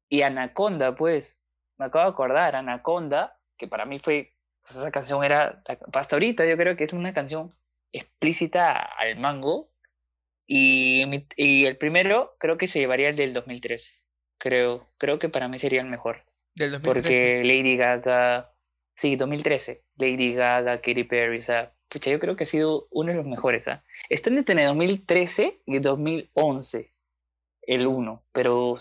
y Anaconda, pues, me acabo de acordar, Anaconda, que para mí fue, esa canción era, hasta ahorita yo creo que es una canción explícita al mango. Y, y el primero creo que se llevaría el del 2013. Creo, creo que para mí sería el mejor. Del 2013. Porque Lady Gaga, sí, 2013, Lady Gaga, Katy Perry, o sea, pucha, yo creo que ha sido uno de los mejores. ¿ah? Están entre 2013 y 2011, el uno, pero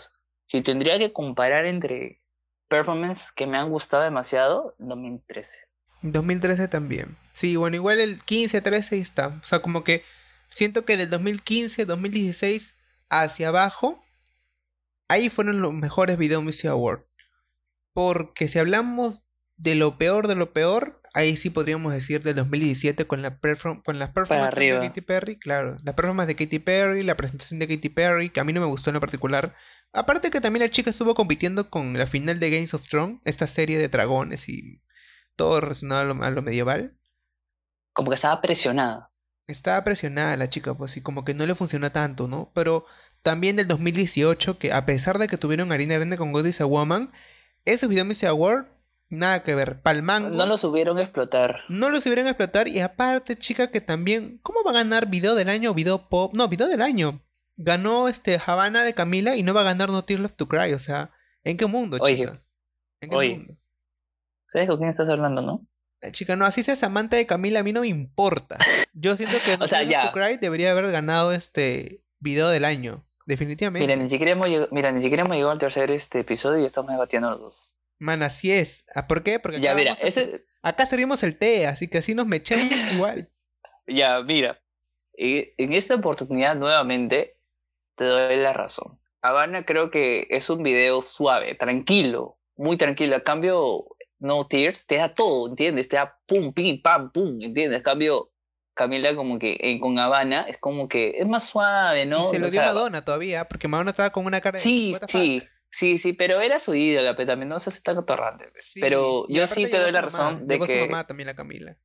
si tendría que comparar entre performances que me han gustado demasiado, 2013. 2013 también. Sí, bueno, igual el 15, 13 ahí está. O sea, como que siento que del 2015, 2016 hacia abajo, ahí fueron los mejores Video Music Award. Porque si hablamos de lo peor de lo peor, ahí sí podríamos decir del 2017 con la perform con las performances de. Katy Perry, claro, la performance de Katy Perry, la presentación de Katy Perry, que a mí no me gustó en lo particular. Aparte que también la chica estuvo compitiendo con la final de Games of Thrones, esta serie de dragones y todo relacionado a lo, a lo medieval. Como que estaba presionada. Estaba presionada la chica, pues, y como que no le funcionó tanto, ¿no? Pero también del 2018, que a pesar de que tuvieron Harina Grande con God is a Woman, esos Video Music Award, nada que ver. Palmango. No lo subieron a explotar. No lo subieron a explotar y aparte, chica, que también... ¿Cómo va a ganar video del año o video pop? No, video del año. Ganó este Havana de Camila y no va a ganar No Tears Left to Cry. O sea, ¿en qué mundo, Oye, chica? ¿En qué oye. mundo? ¿Sabes con quién estás hablando, no? Eh, Chica, no, así seas amante de Camila, a mí no me importa. Yo siento que No O sea, ya. Cry debería haber ganado este video del año. Definitivamente. Mira, ni siquiera hemos llegado, mira, ni siquiera hemos llegado al tercer este episodio y estamos debatiendo los dos. Man, así es. ¿Ah, ¿Por qué? Porque Ya, acá, mira, a- acá servimos el té, así que así nos mechamos igual. ya, mira. Y en esta oportunidad nuevamente te doy la razón. Habana creo que es un video suave, tranquilo, muy tranquilo. A cambio, No Tears te da todo, ¿entiendes? Te da pum, pim, pam, pum, ¿entiendes? Cambio, Camila como que eh, con Habana es como que es más suave, ¿no? y se lo O dio sea, Madonna todavía, porque Madonna estaba con una cara de. Sí, "What the sí. fuck?". Sí, sí, pero era su ídola, pero también no se hace tan torrante. pues. Sí, pero yo sí te doy la mamá, razón de llegó su que... mamá también, la Camila.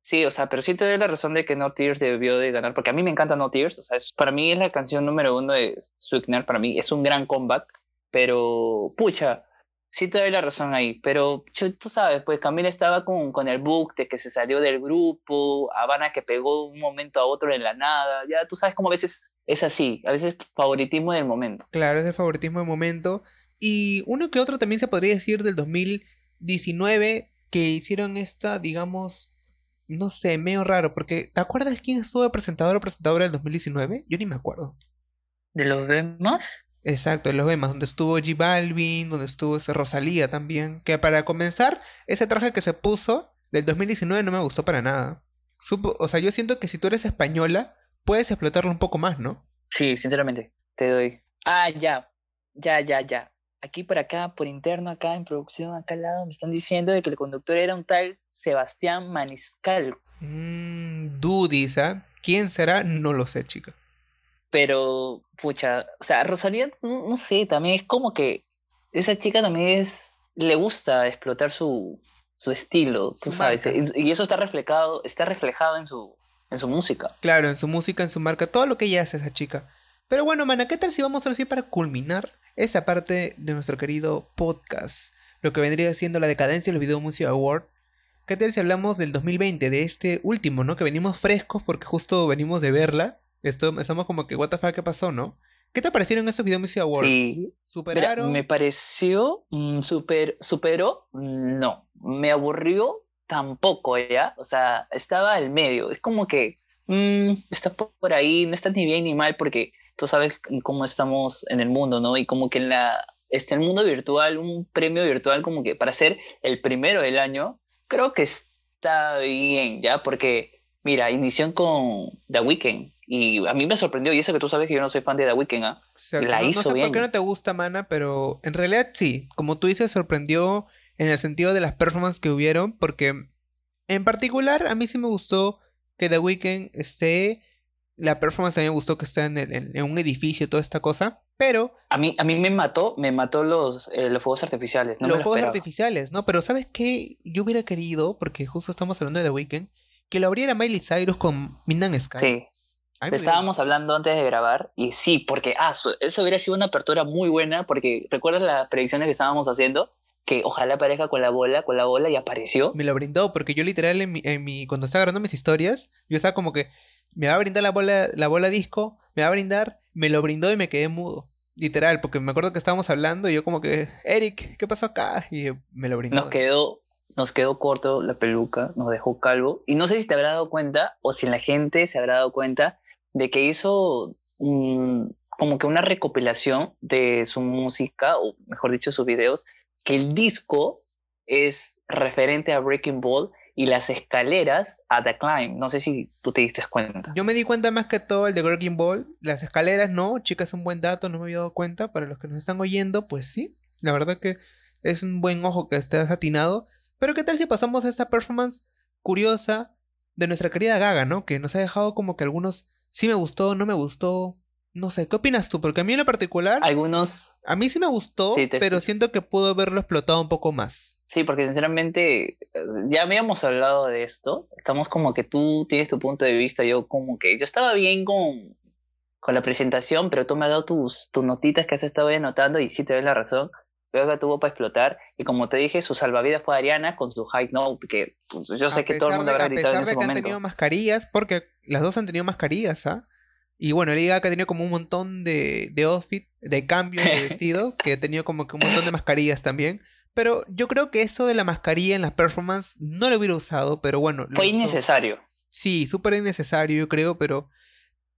Sí, o sea, pero sí te doy la razón de que No Tears debió de ganar, porque a mí me encanta No Tears, o sea, es- para mí es la canción número uno de Sweetener, para mí es un gran comeback, pero pucha, sí te doy la razón ahí, pero yo- tú sabes, pues Camila estaba con, con el book de que se salió del grupo, Habana que pegó de un momento a otro en la nada, ya tú sabes cómo a veces es así, a veces favoritismo del momento. Claro, es el favoritismo de momento. Y uno que otro también se podría decir del 2019 que hicieron esta, digamos, no sé, medio raro, porque ¿te acuerdas quién estuvo de presentador o presentadora del 2019? Yo ni me acuerdo. ¿De los demás? Exacto, en los Bemas, donde estuvo G Balvin, donde estuvo ese Rosalía también. Que para comenzar, ese traje que se puso del 2019 no me gustó para nada. Supo- o sea, yo siento que si tú eres española, puedes explotarlo un poco más, ¿no? Sí, sinceramente, te doy. Ah, ya, ya, ya, ya. Aquí por acá, por interno, acá en producción, acá al lado, me están diciendo de que el conductor era un tal Sebastián Maniscal. Mmm, dudis, ¿ah? ¿Quién será? No lo sé, chica. Pero, pucha, o sea, Rosalía, no, no sé, también es como que esa chica también es, le gusta explotar su, su estilo, tú Su sabes, y eso está reflejado, está reflejado en su, en su música. Claro, en su música, en su marca, todo lo que ella hace esa chica. Pero bueno, mana, ¿qué tal si vamos ahora sí para culminar esa parte de nuestro querido podcast? Lo que vendría siendo la decadencia de los Video Music Award. ¿Qué tal si hablamos del 2020, de este último, ¿no? Que venimos frescos porque justo venimos de verla. Esto, estamos como que, what the fuck, ¿qué pasó, no? ¿Qué te parecieron estos Video Music Awards? Sí, Mira, ¿Superaron? me pareció mm, super, superó, mm, no, me aburrió tampoco, ¿ya? O sea, estaba al medio, es como que mm, está po- por ahí, no está ni bien ni mal porque tú sabes cómo estamos en el mundo, ¿no? Y como que en la, este, el mundo virtual, un premio virtual como que para ser el primero del año, creo que está bien, ¿ya? Porque, mira, inició con The Weeknd y a mí me sorprendió, y eso que tú sabes que yo no soy fan de The Weeknd, ¿ah? Exacto, la no, no hizo sé por bien. qué no te gusta, mana, pero en realidad sí. Como tú dices, sorprendió en el sentido de las performances que hubieron, porque en particular a mí sí me gustó que The Weeknd esté. La performance a mí me gustó que esté en, el- en- en un edificio, toda esta cosa. Pero A mí, a mí me mató, me mató los, eh, los fuegos artificiales. No me los lo fuegos esperaba. artificiales, ¿no? Pero ¿sabes qué? Yo hubiera querido, porque justo estamos hablando de The Weeknd, que lo abriera Miley Cyrus con Midnight Sky. Sí, Estábamos hablando antes de grabar y sí, porque ah, eso hubiera sido una apertura muy buena porque recuerdas las predicciones que estábamos haciendo que ojalá aparezca con la bola, con la bola y apareció. Me lo brindó, porque yo literal en mi, en mi- cuando estaba grabando mis historias, yo estaba como que me va a brindar la bola, la bola disco, me va a brindar, me lo brindó y me quedé mudo. Literal, porque me acuerdo que estábamos hablando y yo como que, Eric, ¿qué pasó acá? Y me lo brindó. Nos quedó, nos quedó corto la peluca, nos dejó calvo y no sé si te habrá dado cuenta o si la gente se habrá dado cuenta de que hizo mm, como que una recopilación de su música o mejor dicho sus videos que el disco es referente a Breaking Ball y las escaleras a The Climb. No sé si tú te diste cuenta. Yo me di cuenta más que todo el de Greggy Ball. Las escaleras no, chicas, es un buen dato, no me había dado cuenta. Para los que nos están oyendo, pues sí. La verdad que es un buen ojo que estés atinado. Pero ¿qué tal si pasamos a esta performance curiosa de nuestra querida Gaga, ¿no? Que nos ha dejado como que algunos sí me gustó, no me gustó. No sé, ¿qué opinas tú? Porque a mí en lo particular, Algunos, a mí sí me gustó, Sí, te- pero siento que pudo haberlo explotado un poco más. sí, porque sinceramente eh, ya habíamos hablado de esto. Estamos como que tú tienes tu punto de vista, yo como que yo estaba bien con, con la presentación, pero tú me has dado tus, tus notitas que has estado anotando y sí te doy la razón. Luego que tuvo para explotar y como te dije, su salvavidas fue Ariana con su high note, que pues, yo sé A que todo el mundo de- habrá a gritado en pesar de ese que han momento. tenido mascarillas, porque las dos han tenido mascarillas, ¿ah? Y bueno, Lady Gaga ha tenido como un montón de, de outfit, de cambio de vestido, que ha tenido como que un montón de mascarillas también. Pero yo creo que eso de la mascarilla en las performance no lo hubiera usado, pero bueno. Fue innecesario. Sí, súper innecesario, yo creo, pero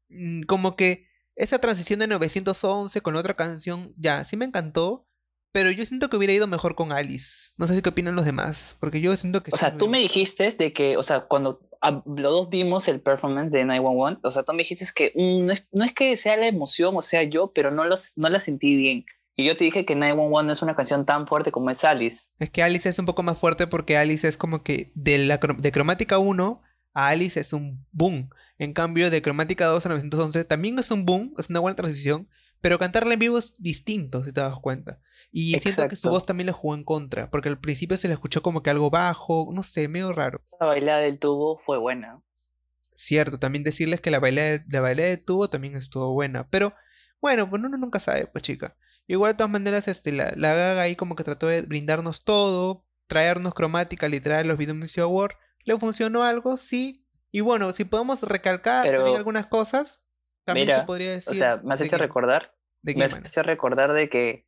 mm, como que esa transición de 911 con otra canción, ya, sí me encantó, pero yo siento que hubiera ido mejor con Alice. No sé si qué opinan los demás, porque yo siento que O sí sea, tú me dijiste de que, o sea, cuando ah, los dos vimos el performance de 911, o sea, tú me dijiste que mm, no, es, no es que sea la emoción o sea yo, pero no, los, no la sentí bien. Y yo te dije que 911 no es una canción tan fuerte como es Alice. Es que Alice es un poco más fuerte porque Alice es como que de, la, de cromática 1 a Alice es un boom. En cambio, de cromática 2 a 911 también es un boom, es una buena transición, Pero cantarla en vivo es distinto, si te das cuenta. Y siento que su voz también le jugó en contra, porque al principio se le escuchó como que algo bajo, no sé, medio raro. La bailada del tubo fue buena. Cierto, también decirles que la bailada de, la bailada de tubo también estuvo buena. Pero bueno, pues uno nunca sabe, pues chica. Igual de todas maneras, este, la, la Gaga ahí como que trató de brindarnos todo, traernos cromática literal los Video Music Award. ¿Le funcionó algo? Sí. Y bueno, si podemos recalcar Pero- también algunas cosas, también se Mira, podría decir. O sea, me has hecho recordar, de me has manera. hecho recordar de que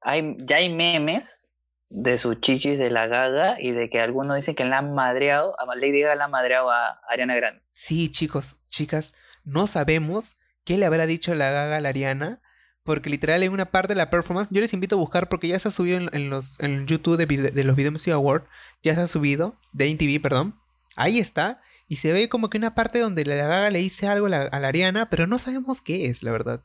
hay, ya hay memes de sus chichis de la gaga y de que algunos dicen que la han madreado, a Lady Gaga la han madreado a Ariana Grande. Sí, chicos, chicas, no sabemos qué le habrá dicho la Gaga a la Ariana, porque literal en una parte de la performance, yo les invito a buscar porque ya se ha subido en, en los en YouTube de los Video Music Award, ya se ha subido, de MTV, perdón, ahí está, y se ve como que una parte donde la Gaga le dice algo a la, a la Ariana, pero no sabemos qué es, la verdad.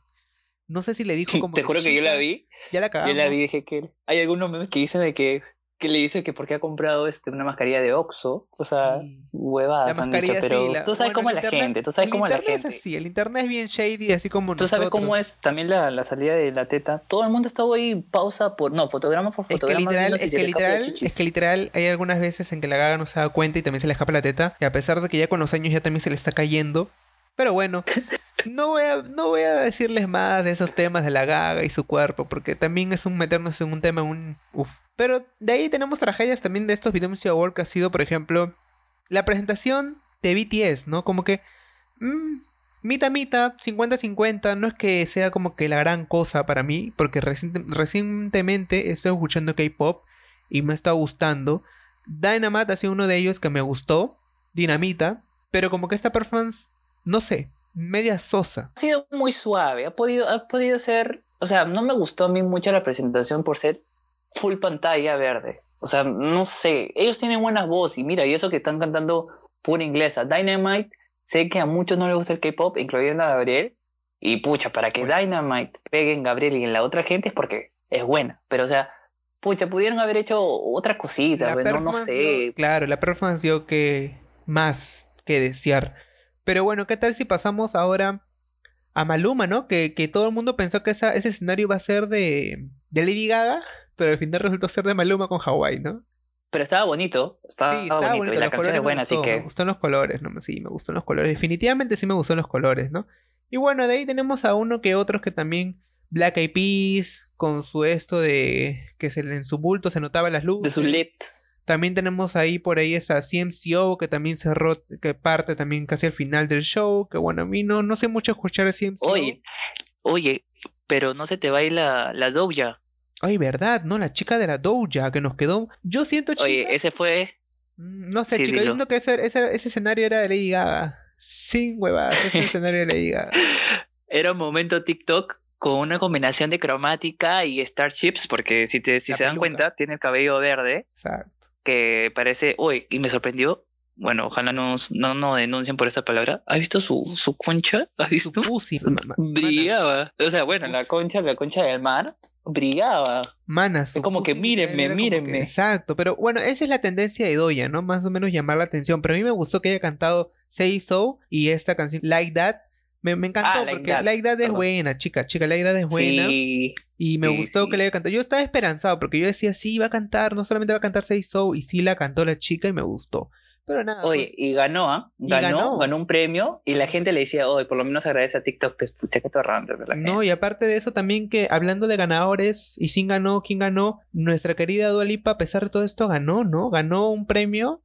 No sé si le dijo como Te juro que yo la "Chica, vi, ya la yo cagamos. la vi y dije que hay algunos memes que dicen de que, que le dice que porque ha comprado este, una mascarilla de Oxxo, o sea, Sí. La huevadas han dicho, mascarilla pero sí, la- tú sabes bueno, cómo es la internet- gente, tú sabes cómo es la internet gente. es así, el internet es bien shady, así como Tú sabes cómo es también la, la salida de la teta. Todo el mundo estaba ahí pausa por. No, fotograma por Es que fotograma. literal, viendo si es que la literal, es que literal hay algunas veces en que la gaga no se da cuenta y también se le escapa la teta. Y a pesar de que ya con los años ya también se le está cayendo. Pero bueno, no voy a, no voy a decirles más de esos temas de la gaga y su cuerpo, porque también es un meternos en un tema, un uf. Pero de ahí tenemos tragedias también de estos Video Music Award que ha sido, por ejemplo, la presentación de BTS, ¿no? Como que mm, Mita mita, 50-50, no es que sea como que la gran cosa para mí, porque reciente- recientemente estoy escuchando K-pop y me está gustando. Dynamite ha sido uno de ellos que me gustó, Dinamita, pero como que esta performance, no sé, media sosa. Ha sido muy suave. Ha podido, ha podido ser. O sea, no me gustó a mí mucho la presentación por ser full pantalla verde. O sea, no sé. Ellos tienen buenas voces y mira, y eso que están cantando pura inglesa. Dynamite, sé que a muchos no les gusta el K-pop, incluyendo a Gabriel. Y pucha, para que Pues. Dynamite pegue en Gabriel y en la otra gente es porque es buena. Pero o sea, pucha, pudieron haber hecho otras cositas, La pues, no, sé. dio- claro, la performance dio que más que desear. Pero bueno, ¿qué tal si pasamos ahora a Maluma, ¿no? Que, que todo el mundo pensó que esa- ese escenario iba a ser de, de Lady Gaga, pero al final resultó ser de Maluma con Hawái, ¿no? Pero estaba bonito. Estaba, sí, estaba bonito. bonito, Y la canción es buena, así gustó, que. me gustan los colores, ¿no? Sí, me gustan los colores. Definitivamente sí me gustan los colores, ¿no? Y bueno, de ahí tenemos a uno que otros que también Black Eyed Peas con su esto de que se en su bulto se notaba las De luces. sus LED. También tenemos ahí por ahí esa CMCO que también cerró, que parte también casi al final del show. Que bueno, a mí no, no sé mucho escuchar CMCO. Oye, oye, pero no se te va a ir la, la Doja. Ay, verdad, ¿no? La chica de la Doja que nos quedó. Yo siento, chica. Oye, ese fue. mm, No sé, sí, dilo. siento que ese, ese, ese escenario era de Lady Gaga. Sin huevadas, ese escenario de Lady Gaga. Era un momento TikTok con una combinación de cromática y Starships, porque si, te, si La se dan cuenta, tiene el cabello verde, Exacto. que parece. Uy, y me sorprendió. Bueno, ojalá no nos no, no denuncien por esta palabra. ¿Has visto su, su concha? ¿Has Su visto? pussy, ma- mana. Brillaba. O sea, bueno, la concha, la concha del mar, brillaba. Mana, su como que mírenme, que- mírenme. exacto, pero bueno, esa es la tendencia de Doya, ¿no? Más o menos llamar la atención. Pero a mí me gustó que haya cantado Say So y esta canción Like That. Me, me encantó Ah, Like porque That, Like That es perdón. buena, chica, chica, Like That es buena. Sí. Y me sí, gustó sí. que le haya cantado. Yo estaba esperanzado porque yo decía, sí, va a cantar, no solamente va a cantar Say So, y sí la cantó la chica y me gustó. Pero nada, Oye, pues, y ganó, ¿ah? Y Ganó, ganó. ganó, un premio y la gente le decía, oye, por lo menos agradece a TikTok, pues pucha que torrante de la gente. no, y aparte de eso también que hablando de ganadores y sin ganó, quién ganó, nuestra querida Dua Lipa, a pesar de todo esto, ganó, ¿no? Ganó un premio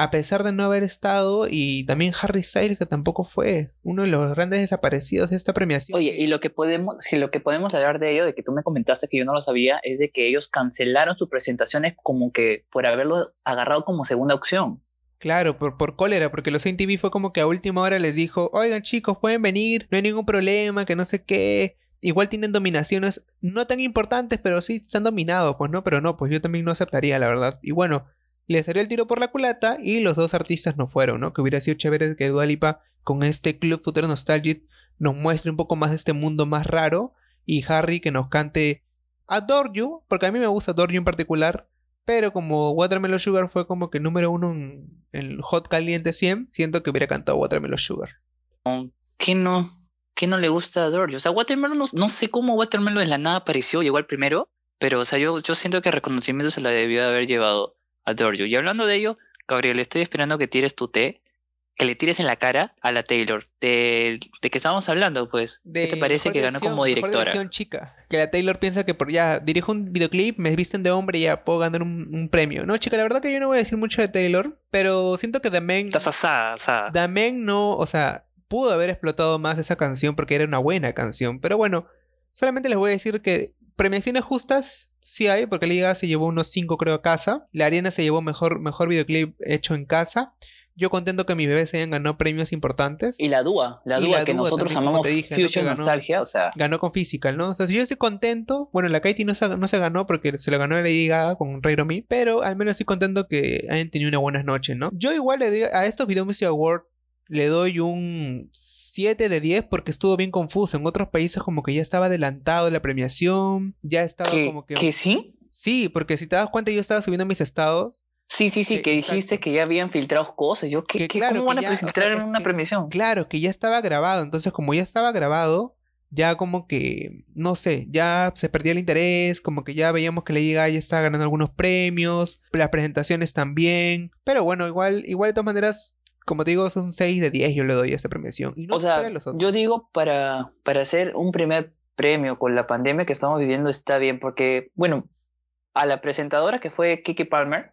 a pesar de no haber estado y también Harry Styles que tampoco fue uno de los grandes desaparecidos de esta premiación. Oye, que- y lo que podemos, si lo que podemos hablar de ello, de que tú me comentaste que yo no lo sabía, es de que ellos cancelaron sus presentaciones como que por haberlo agarrado como segunda opción. Claro, por, por cólera, porque los MTV fue como que a última hora les dijo, oigan chicos, pueden venir, no hay ningún problema, que no sé qué. Igual tienen dominaciones no tan importantes, pero sí están dominados, pues no, pero no, pues yo también no aceptaría, la verdad. Y bueno, le salió el tiro por la culata y los dos artistas no fueron, ¿no? Que hubiera sido chévere que Dua Lipa con este Club Futuro Nostalgic nos muestre un poco más de este mundo más raro y Harry que nos cante Adore You, porque a mí me gusta Adore You en particular, pero como Watermelon Sugar fue como que número uno en el Hot Caliente 100, siento que hubiera cantado Watermelon Sugar. ¿Qué no? ¿qué no le gusta a George? O sea, Watermelon, no, sé cómo Watermelon de la nada apareció, llegó al primero, pero, o sea, yo, yo siento que el reconocimiento se la debió de haber llevado a Giorgio. Y hablando de ello, Gabriel, estoy esperando que tires tu té, que le tires en la cara a la Taylor, de, de que estábamos hablando, pues. ¿Qué te parece que ganó como directora? chica. Que la Taylor piensa que por ya dirijo un videoclip, me visten de hombre y ya puedo ganar un, un premio. No, chica, la verdad que yo no voy a decir mucho de Taylor, pero siento que The Man, Estás asada, asada. The Man no, o sea, pudo haber explotado más esa canción porque era una buena canción. Pero bueno, solamente les voy a decir que premiaciones justas sí hay, porque Liga se llevó unos 5 creo a casa. La Arena se llevó mejor, mejor videoclip hecho en casa. Yo contento que mis bebés hayan ganado premios importantes. Y la Dúa, la la que nosotros también, Que ganó. Nostalgia, o sea, ganó con Physical, ¿no? O sea, si yo estoy contento, bueno, la Katie no se, no se ganó porque se lo ganó Lady Gaga con Rey Me, pero al menos estoy contento que hayan tenido una buena noche, ¿no? Yo igual le doy a estos Video Music Awards le doy un 7 de 10 porque estuvo bien confuso. En otros países como que ya estaba adelantado la premiación, ya estaba como que... que sí. Sí, porque si te das cuenta yo estaba subiendo mis estados. Sí, sí, sí, Que- que dijiste exacto. que ya habían filtrado cosas. Yo, ¿qué, Que qué- claro, ¿cómo van que a ya, o sea, una que- premiación? Claro, que ya estaba grabado. Entonces, como ya estaba grabado, ya como que, no sé, ya se perdía el interés, como que ya veíamos que Lady Gaga ya estaba ganando algunos premios, las presentaciones también. Pero bueno, igual, igual de todas maneras, como te digo, es un 6 de 10 yo le doy a esta premiación. Y no o sea, los otros. yo digo para, para hacer un primer premio con la pandemia que estamos viviendo está bien, porque, bueno, a la presentadora que fue Kiki Palmer,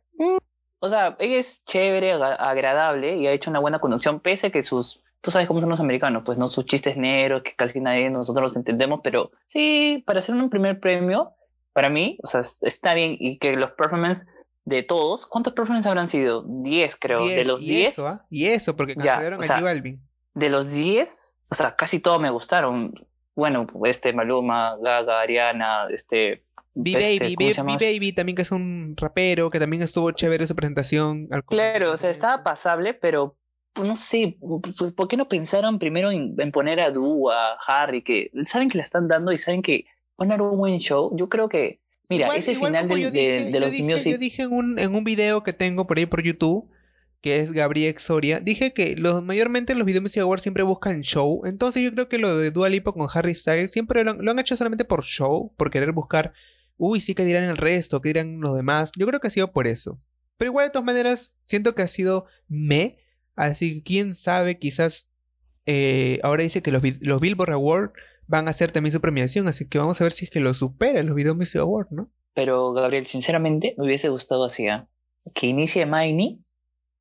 o sea, ella es chévere, aga- agradable y ha hecho una buena conducción, pese a que sus, tú sabes cómo son los americanos, pues no sus chistes negros, que casi nadie de nosotros los entendemos, pero sí, para hacer un primer premio, para mí, o sea, es- está bien y que los performances de todos, ¿cuántos performances habrán sido? 10 creo, de 10, los y 10. Eso, ¿ah? Y eso, porque Ya, o a sea, Balvin. de los 10, o sea, casi todos me gustaron. Bueno, este Maluma, Gaga, Ariana, este. B-Baby, este, también que es un rapero, que también estuvo chévere su presentación. al Claro, o sea, estaba pasable, pero pues, no sé, pues, ¿por qué no pensaron primero en, en poner a Dua, a Harry, que saben que la están dando y saben que van a dar un buen show? Yo creo que, mira, Igual- ese igual final del- de, dije- de yo los dije, music, Yo dije en un, en un video que tengo por ahí por YouTube, que es Gabriel Soria, dije que los, mayormente los Video Music Awards siempre buscan show. Entonces yo creo que lo de Dua Lipa con Harry Styles siempre lo, han- hecho solamente por show, por querer buscar, uy, sí, que dirán el resto? ¿Qué dirán los demás? Yo creo que ha sido por eso. Pero igual de todas maneras, siento que ha sido me. Así que quién sabe, quizás eh, ahora dice que los, los Billboard Awards van a hacer también su premiación. Así que vamos a ver si es que lo superan los Video Music Awards, ¿no? pero Gabriel, sinceramente, me hubiese gustado así, ¿ah? que inicie Miney,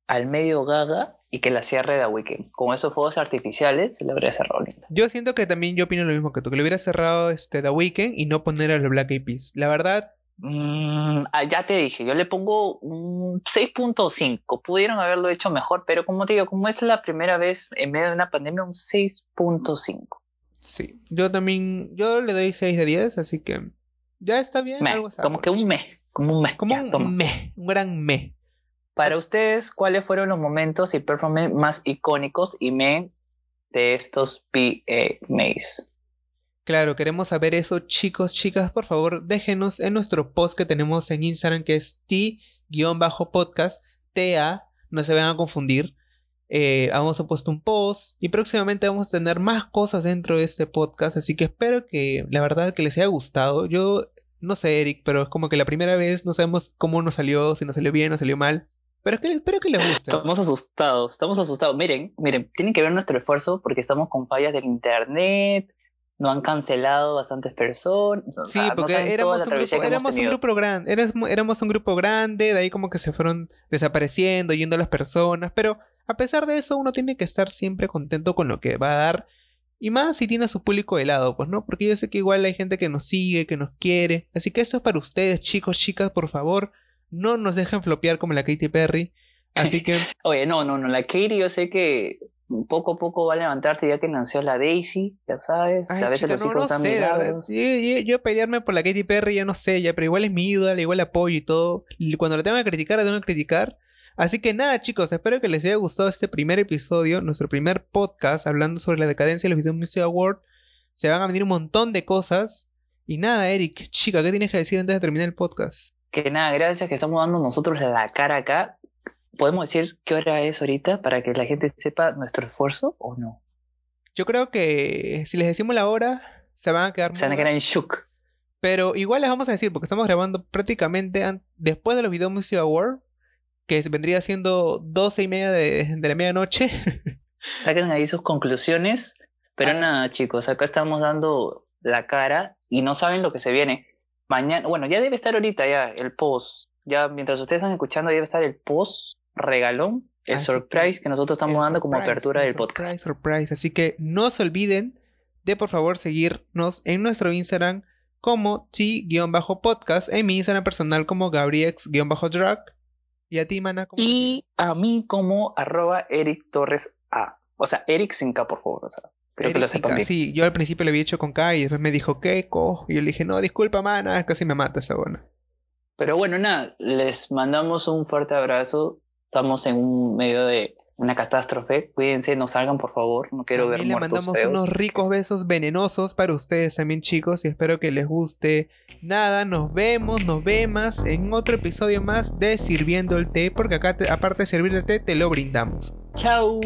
al medio Gaga y que la cierre The Weeknd. Con esos fuegos artificiales se le habría cerrado lindo. Yo siento que también yo opino lo mismo que tú, que le hubiera cerrado este The Weeknd y no poner a los Black Eyed Peas. La verdad, Mm, ah, ya te dije, yo le pongo un 6.5. Pudieron haberlo hecho mejor, pero como te digo, como es la primera vez en medio de una pandemia, un 6.5. sí. Yo también, yo le doy 6 de 10, así que ya está bien. Meh, algo Como que un mes, como un mes. Como ya, un toma. me, un gran me. Para ustedes, ¿cuáles fueron los momentos y performances más icónicos y men de estos PMAs? Claro, queremos saber eso, chicos, chicas, por favor, déjenos en nuestro post que tenemos en Instagram, que es t-podcast, TA, no se vayan a confundir. Eh, hemos puesto un post y próximamente vamos a tener más cosas dentro de este podcast, así que espero que la verdad que les haya gustado. Yo no sé, Eric, pero es como que la primera vez no sabemos cómo nos salió, si nos salió bien o salió mal, pero es que espero que les guste. Estamos asustados, estamos asustados. Miren, miren, tienen que ver nuestro esfuerzo porque estamos con fallas del internet, no han cancelado bastantes personas. Sí, porque éramos, un grupo, éramos un grupo grande, éramos, éramos un grupo grande, de ahí como que se fueron desapareciendo, yendo las personas, pero a pesar de eso uno tiene que estar siempre contento con lo que va a dar, y más si tiene a su público de lado, pues no, porque yo sé que igual hay gente que nos sigue, que nos quiere, así que esto es para ustedes, chicos, chicas, por favor, no nos dejen flopear como la Katy Perry, así que Oye, no, no, no, la Katie yo sé que poco a poco va a levantarse ya que nació la Daisy, ya sabes, Ay, a veces chica, los no, no están sé. Yo, yo, yo pelearme por la Katy Perry ya no sé, ya, pero igual es mi ídola, igual apoyo y todo. Y cuando la tengo que criticar, la tengo que criticar. Así que nada, chicos, espero que les haya gustado este primer episodio, nuestro primer podcast hablando sobre la decadencia de los Video Music Awards. Se van a venir un montón de cosas. Y nada, Eric, chica, ¿qué tienes que decir antes de terminar el podcast? Que nada, gracias que estamos dando nosotros la cara acá. ¿Podemos decir qué hora es ahorita para que la gente sepa nuestro esfuerzo o no? Yo creo que si les decimos la hora, se van a quedar Se van a quedar en shock. Pero igual les vamos a decir, porque estamos grabando prácticamente después de los Video Music Award, que vendría siendo 12 y media de, de la medianoche. Saquen ahí sus conclusiones. Pero Ah. nada, chicos, acá estamos dando la cara y no saben lo que se viene. Mañana, bueno, ya debe estar ahorita ya el post. Ya mientras ustedes están escuchando, debe estar el post regalón, el Ah, surprise que nosotros estamos dando como apertura el del podcast. Surprise, surprise. Así que no se olviden de por favor seguirnos en nuestro Instagram como T-podcast, en mi Instagram personal como Gabriex-drag. Y a ti, mana, ¿cómo te Y a mí como arroba Eric Torres A. O sea, Eric sin K, por favor. O sea, creo que lo bien. Sí, yo al principio le había hecho con K y después me dijo, ¿qué? Co? Y yo le dije, no, disculpa, mana, casi me mata esa buena. Pero bueno, nada, les mandamos un fuerte abrazo. Estamos en un medio de una catástrofe. Cuídense, no salgan, por favor. No quiero También ver le muertos mandamos feos. unos ricos besos venenosos para ustedes también, chicos, y espero que les guste. Nada, nos vemos, nos vemos en otro episodio más de Sirviendo el Té, porque acá, te- aparte de servir el té, te lo brindamos. Chao.